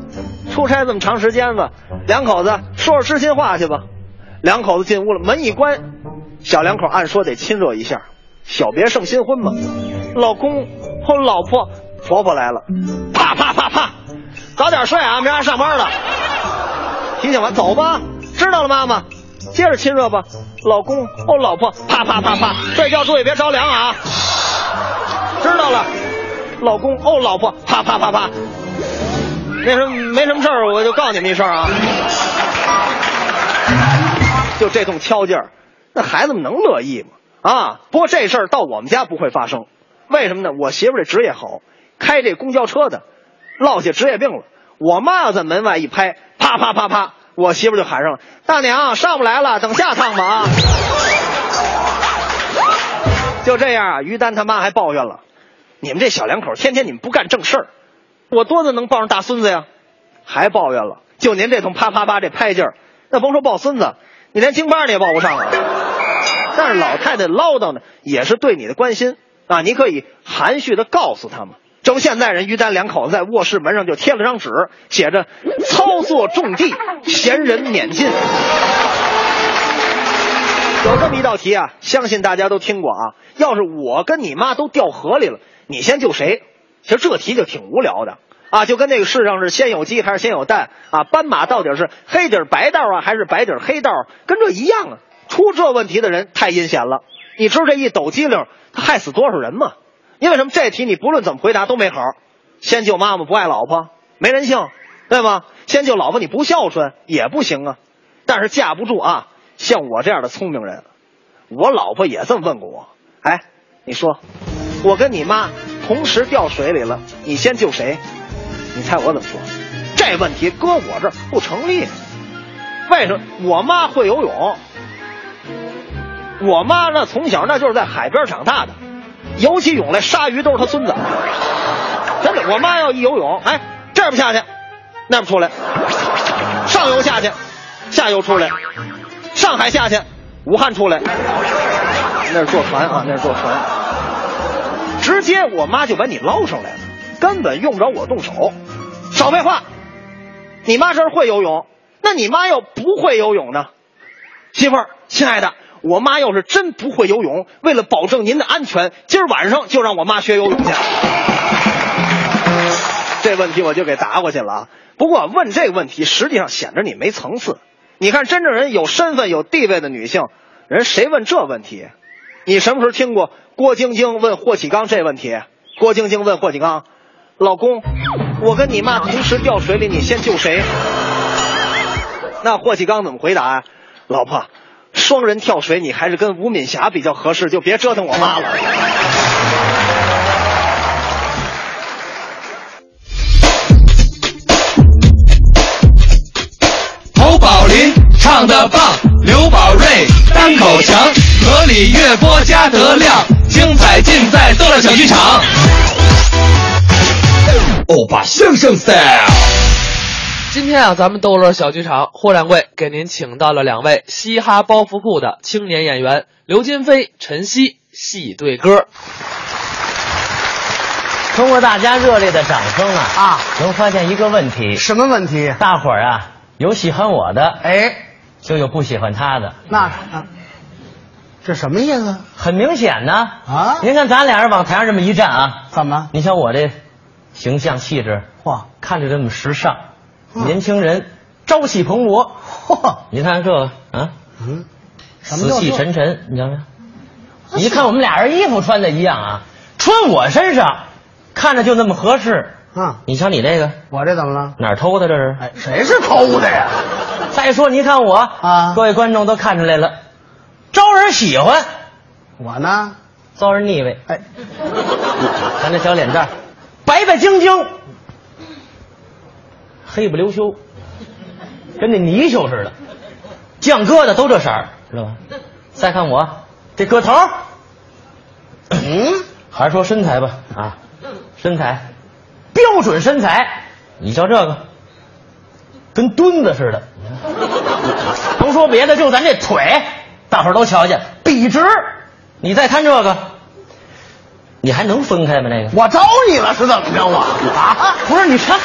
出差这么长时间了，两口子说说知心话去吧。两口子进屋了，门一关。小两口按说得亲热一下，小别胜新婚嘛。老公或老婆，婆婆来了，啪啪啪啪，早点睡啊，明儿还上班了。提醒完走吧，知道了，妈妈，接着亲热吧。老公哦，老婆，啪啪啪啪，睡觉注意别着凉啊。知道了，老公哦，老婆，啪啪啪啪。那什么没什么事儿，我就告诉你们一声啊。就这通敲劲儿。那孩子们能乐意吗？啊！不过这事儿到我们家不会发生，为什么呢？我媳妇这职业好，开这公交车的，落下职业病了。我妈要在门外一拍，啪啪啪啪，我媳妇就喊上了：“大娘上不来了，等下趟吧啊！”就这样啊，于丹他妈还抱怨了：“你们这小两口天天你们不干正事儿，我多的能抱上大孙子呀！”还抱怨了：“就您这通啪啪啪这拍劲儿，那甭说抱孙子，你连京巴你也抱不上啊！”但是老太太唠叨呢，也是对你的关心啊。你可以含蓄的告诉他们，正现在人于丹两口子在卧室门上就贴了张纸，写着“操作种地，闲人免进”。有这么一道题啊，相信大家都听过啊。要是我跟你妈都掉河里了，你先救谁？其实这题就挺无聊的啊，就跟那个世上是先有鸡还是先有蛋啊？斑马到底是黑底白道啊，还是白底黑道？跟这一样啊。出这问题的人太阴险了，你知道这一抖机灵，他害死多少人吗？因为什么？这题你不论怎么回答都没好。先救妈妈不爱老婆，没人性，对吗？先救老婆你不孝顺也不行啊。但是架不住啊，像我这样的聪明人，我老婆也这么问过我。哎，你说，我跟你妈同时掉水里了，你先救谁？你猜我怎么说？这问题搁我这儿不成立。为什么？我妈会游泳。我妈那从小那就是在海边长大的，游起泳来鲨鱼都是他孙子。真的，我妈要一游泳，哎，这儿不下去，那儿不出来，上游下去，下游出来，上海下去，武汉出来，那是坐船啊，那是坐船，直接我妈就把你捞上来了，根本用不着我动手。少废话，你妈这儿会游泳，那你妈要不会游泳呢？媳妇儿，亲爱的。我妈要是真不会游泳，为了保证您的安全，今儿晚上就让我妈学游泳去。这问题我就给答过去了。不过问这个问题，实际上显得你没层次。你看，真正人有身份、有地位的女性，人谁问这问题？你什么时候听过郭晶晶问霍启刚这问题？郭晶晶问霍启刚：“老公，我跟你妈同时掉水里，你先救谁？” 那霍启刚怎么回答啊？老婆。双人跳水，你还是跟吴敏霞比较合适，就别折腾我妈了。侯宝林唱的棒，刘宝瑞单口强，河里月波加德亮，精彩尽在逗乐小剧场。欧巴相声赛。今天啊，咱们逗乐小剧场霍掌柜给您请到了两位嘻哈包袱铺的青年演员刘金飞、陈曦，戏对歌。通过大家热烈的掌声啊啊，能发现一个问题，什么问题？大伙儿啊，有喜欢我的，哎，就有不喜欢他的，那啊这什么意思？很明显呢啊！您看咱俩人往台上这么一站啊，怎么？你瞧我这形象气质，哇，看着这么时尚，嗯年轻人朝气蓬勃，嚯，你看这个啊，嗯，死气沉沉，你瞧瞧？你一看我们俩人衣服穿的一样啊，穿我身上看着就那么合适。啊，你瞧你这个我这怎么了？哪儿偷的这是？哎，谁是偷的呀？再说你看我啊，各位观众都看出来了，招人喜欢，我呢，遭人腻味。哎，咱这小脸蛋儿，白白净净，黑不溜秋，跟那泥鳅似的，酱疙瘩都这色儿，知道吧？再看我这个头，嗯，还是说身材吧啊，身材标准身材，你瞧这个，跟墩子似的。甭说别的，就咱这腿，大伙儿都瞧见，笔直。你再看这个，你还能分开吗？那个我招你了是怎么着我啊？不是你看，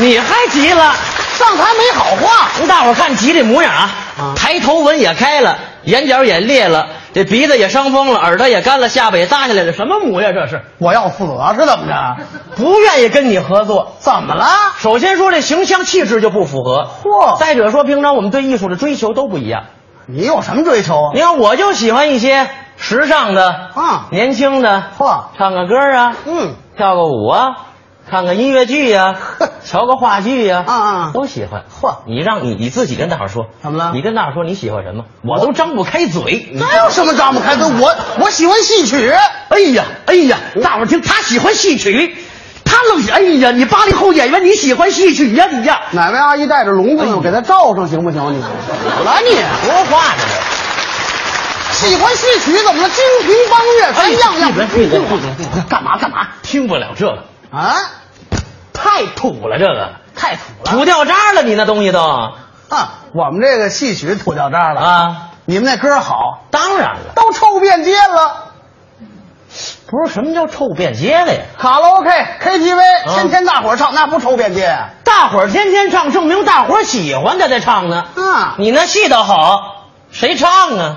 你还急了，上台没好话。让大伙儿看急这模样啊！啊抬头纹也开了，眼角也裂了，这鼻子也伤风了，耳朵也干了，下巴也耷下来了，什么模样这是？我要死啊是怎么着？不愿意跟你合作，怎么了？首先说这形象气质就不符合，嚯再者说平常我们对艺术的追求都不一样。你有什么追求啊？你看我就喜欢一些时尚的啊年轻的，嚯，唱个歌啊，嗯，跳个舞啊，看看音乐剧呀、瞧个话剧呀、啊啊都喜欢。嚯你让你你自己跟大伙说，怎么了你跟大伙说你喜欢什么，我都张不开嘴。你哪有什么张不开嘴？我我喜欢戏曲。哎呀，哎呀，大伙听他喜欢戏曲，他愣是哎呀，你八零后演员你喜欢戏曲呀、你呀，哪位阿姨带着笼子呢？我给他罩上行不行？你怎么了你说话呢喜欢戏曲怎么了？京评梆乐咱样样。干嘛干嘛？听不了这个，啊，太土了，这个太土了。土掉渣了，你那东西都啊，啊，我们这个戏曲土掉渣了啊你们那歌好，当然了，都臭遍街了。不是什么叫臭遍街了呀？卡拉 OK、KTV，天天大伙儿唱，那不臭遍街啊？大伙儿天天唱，证明大伙儿喜欢他才唱呢。啊你那戏倒好，谁唱啊？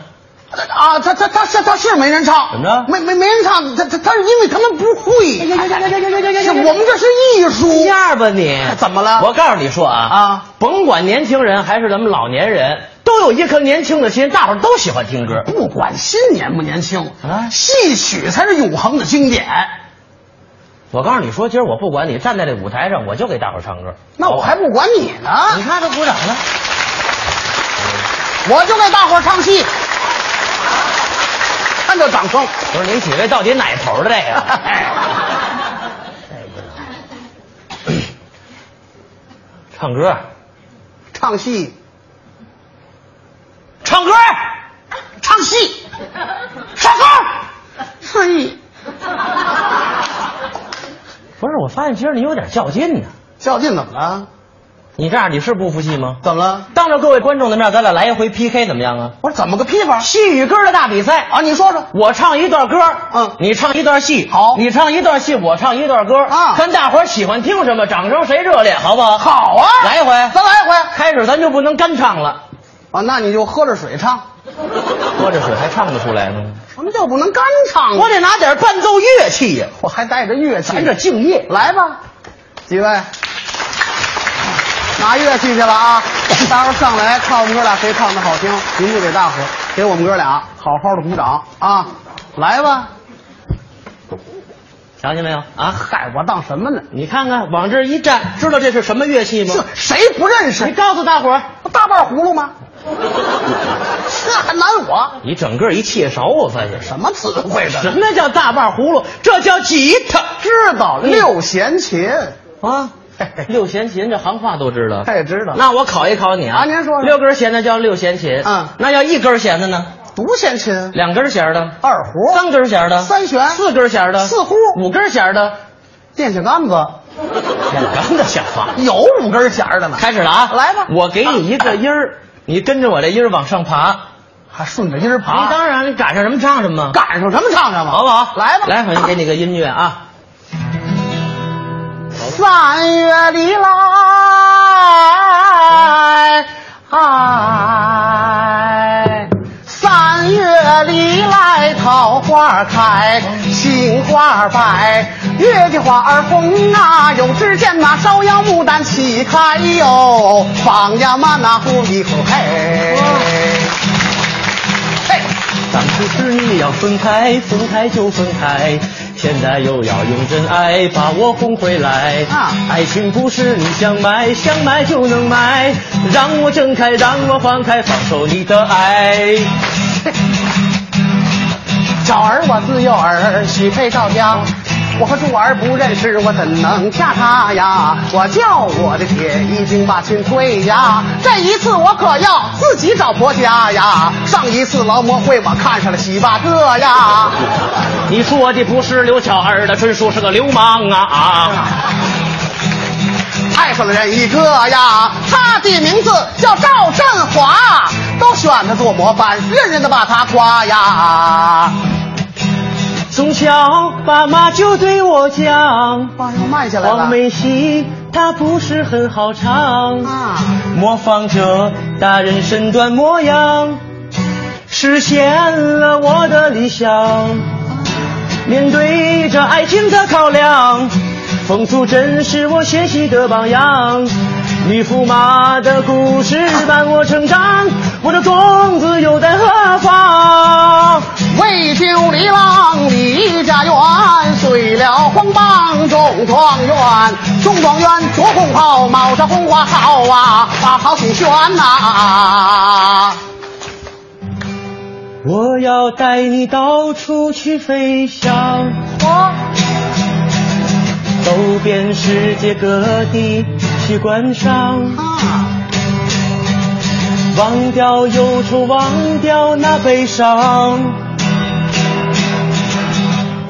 啊，他他他是他是没人唱，怎么着？没没没人唱，他他他是因为他们不会。是我们这是艺术。样吧你，怎么了？我告诉你说啊啊，甭管年轻人还是咱们老年人，都有一颗年轻的心，大伙都喜欢听歌。不管心年不年轻啊，戏曲才是永恒的经典。我告诉你说，今儿我不管你站在这舞台上，我就给大伙唱歌。那我还不管你呢？你看他鼓掌了，我就给大伙唱戏。看到掌声。不是您几位到底哪头的这个？唱歌，唱戏，唱歌，唱戏，唱歌，唱戏。不是，我发现今儿你有点较劲呢。较劲怎么了？你这样你是不服气吗？怎么了？当着各位观众的面，咱俩来一回 PK 怎么样啊？我说怎么个批法戏与歌的大比赛啊？你说说。我唱一段歌，嗯你唱一段戏，好你唱一段戏，我唱一段歌啊看大伙儿喜欢听什么，掌声谁热烈，好不好？好啊，来一回，咱来一回开始咱就不能干唱了，啊！那你就喝着水唱。喝着水还唱得出来吗？什么叫不能干唱？我得拿点伴奏乐器呀，我还带着乐器，咱这敬业。来吧，几位，拿乐器去了啊！待会儿上来看我们哥俩谁唱的好听，您就给大伙给我们哥俩好好的鼓掌啊！来吧，瞧见没有啊？嗨，我当什么呢？你看看往这一站，知道这是什么乐器吗？这谁不认识你？告诉大伙儿，大半葫芦吗？这还难我？你整个一切勺，我发现什么词汇什的？么叫大半葫芦？这叫吉他知道六弦琴啊！六弦琴这行话都知道，他也知道。那我考一考你啊！啊您说说六根弦的叫六弦琴，嗯那要一根弦的呢？独弦琴，两根弦的，二胡，三根弦的，三弦，四根弦的，四胡，五根弦的，电线杆子，电杆子。有五根弦的呢。开始了啊，来吧，我给你一个音儿，你跟着我这音儿往上爬，还顺着音儿爬。你当然，你赶上什么唱什么，赶上什么唱什么，好不好？来吧，来，我先给你个音乐啊。三月里来，哎，三月里来，桃花开，杏花白，月季花儿红啊，又只见那芍药牡丹齐开哟，放呀嘛那呼一呼嘿。当初是你要分开，分开就分开。现在又要用真爱把我哄回来，啊、爱情不是你想买想买就能买，让我睁开，让我放开，放手你的爱。巧儿我自幼儿许配到家，我和柱儿不认识，我怎能嫁他呀？我叫我的爹已经把亲退呀，这一次我可要自己找婆家呀。上一次劳模会我看上了喜八哥呀。你说的不是刘巧儿的，纯属是个流氓啊！爱上了人一个呀，他的名字叫赵振华，都选他做模范，人人都把他夸呀。从小爸妈就对我讲，话要慢下来。黄梅戏它不是很好唱，啊，模仿着大人身段模样，实现了我的理想。面对着爱情的考量，冯素真是我学习的榜样。女驸马的故事伴我成长，我的种子又在何方？为救李郎离家园，遂了黄榜中状元。中状元着红袍，帽上红花好啊，把好挺炫呐。我要带你到处去飞翔，我走遍世界各地去观赏，啊，忘掉忧愁，忘掉那悲伤，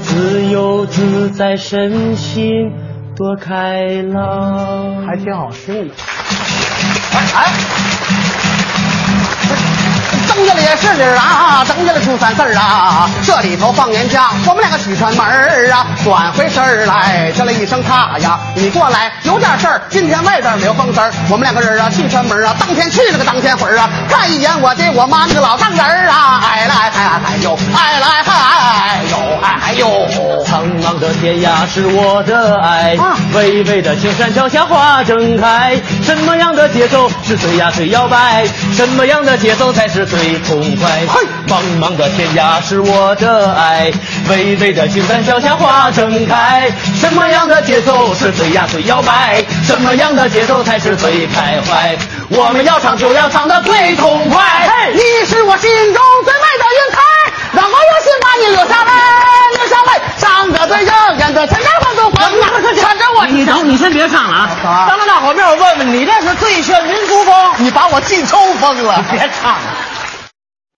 自由自在，身心多开朗。还挺好听的。哎哎。增加了也是理儿啊，增加了初三四儿啊，这里头放年假，我们两个去串门儿啊，转回身儿来，叫了一声他呀，你过来，有点事儿，今天外边没有风丝儿，我们两个人啊去串门啊，当天去了个当天回啊，看一眼我的我妈那个老丈人儿啊，哎来嗨嗨哟，哎来嗨哟，哎呦，苍茫的天涯是我的爱，啊。巍巍的青山脚下花正开，什么样的节奏是最呀最摇摆？什么样的节奏才是最痛快？嘿茫茫的天涯是我的爱，巍巍的青山脚下花正开，什么样的节奏是最呀最摇摆？什么样的节奏才是最开怀？我们要唱就要唱的最痛快。嘿，你是我心中最美的云彩，让我用心把你留下来，留下来，唱的最耀眼的全家欢都风啊，看着我，你等，你先别唱了啊！当着大伙面我问问你，这是最炫民族风，你把我气抽疯了，别唱了。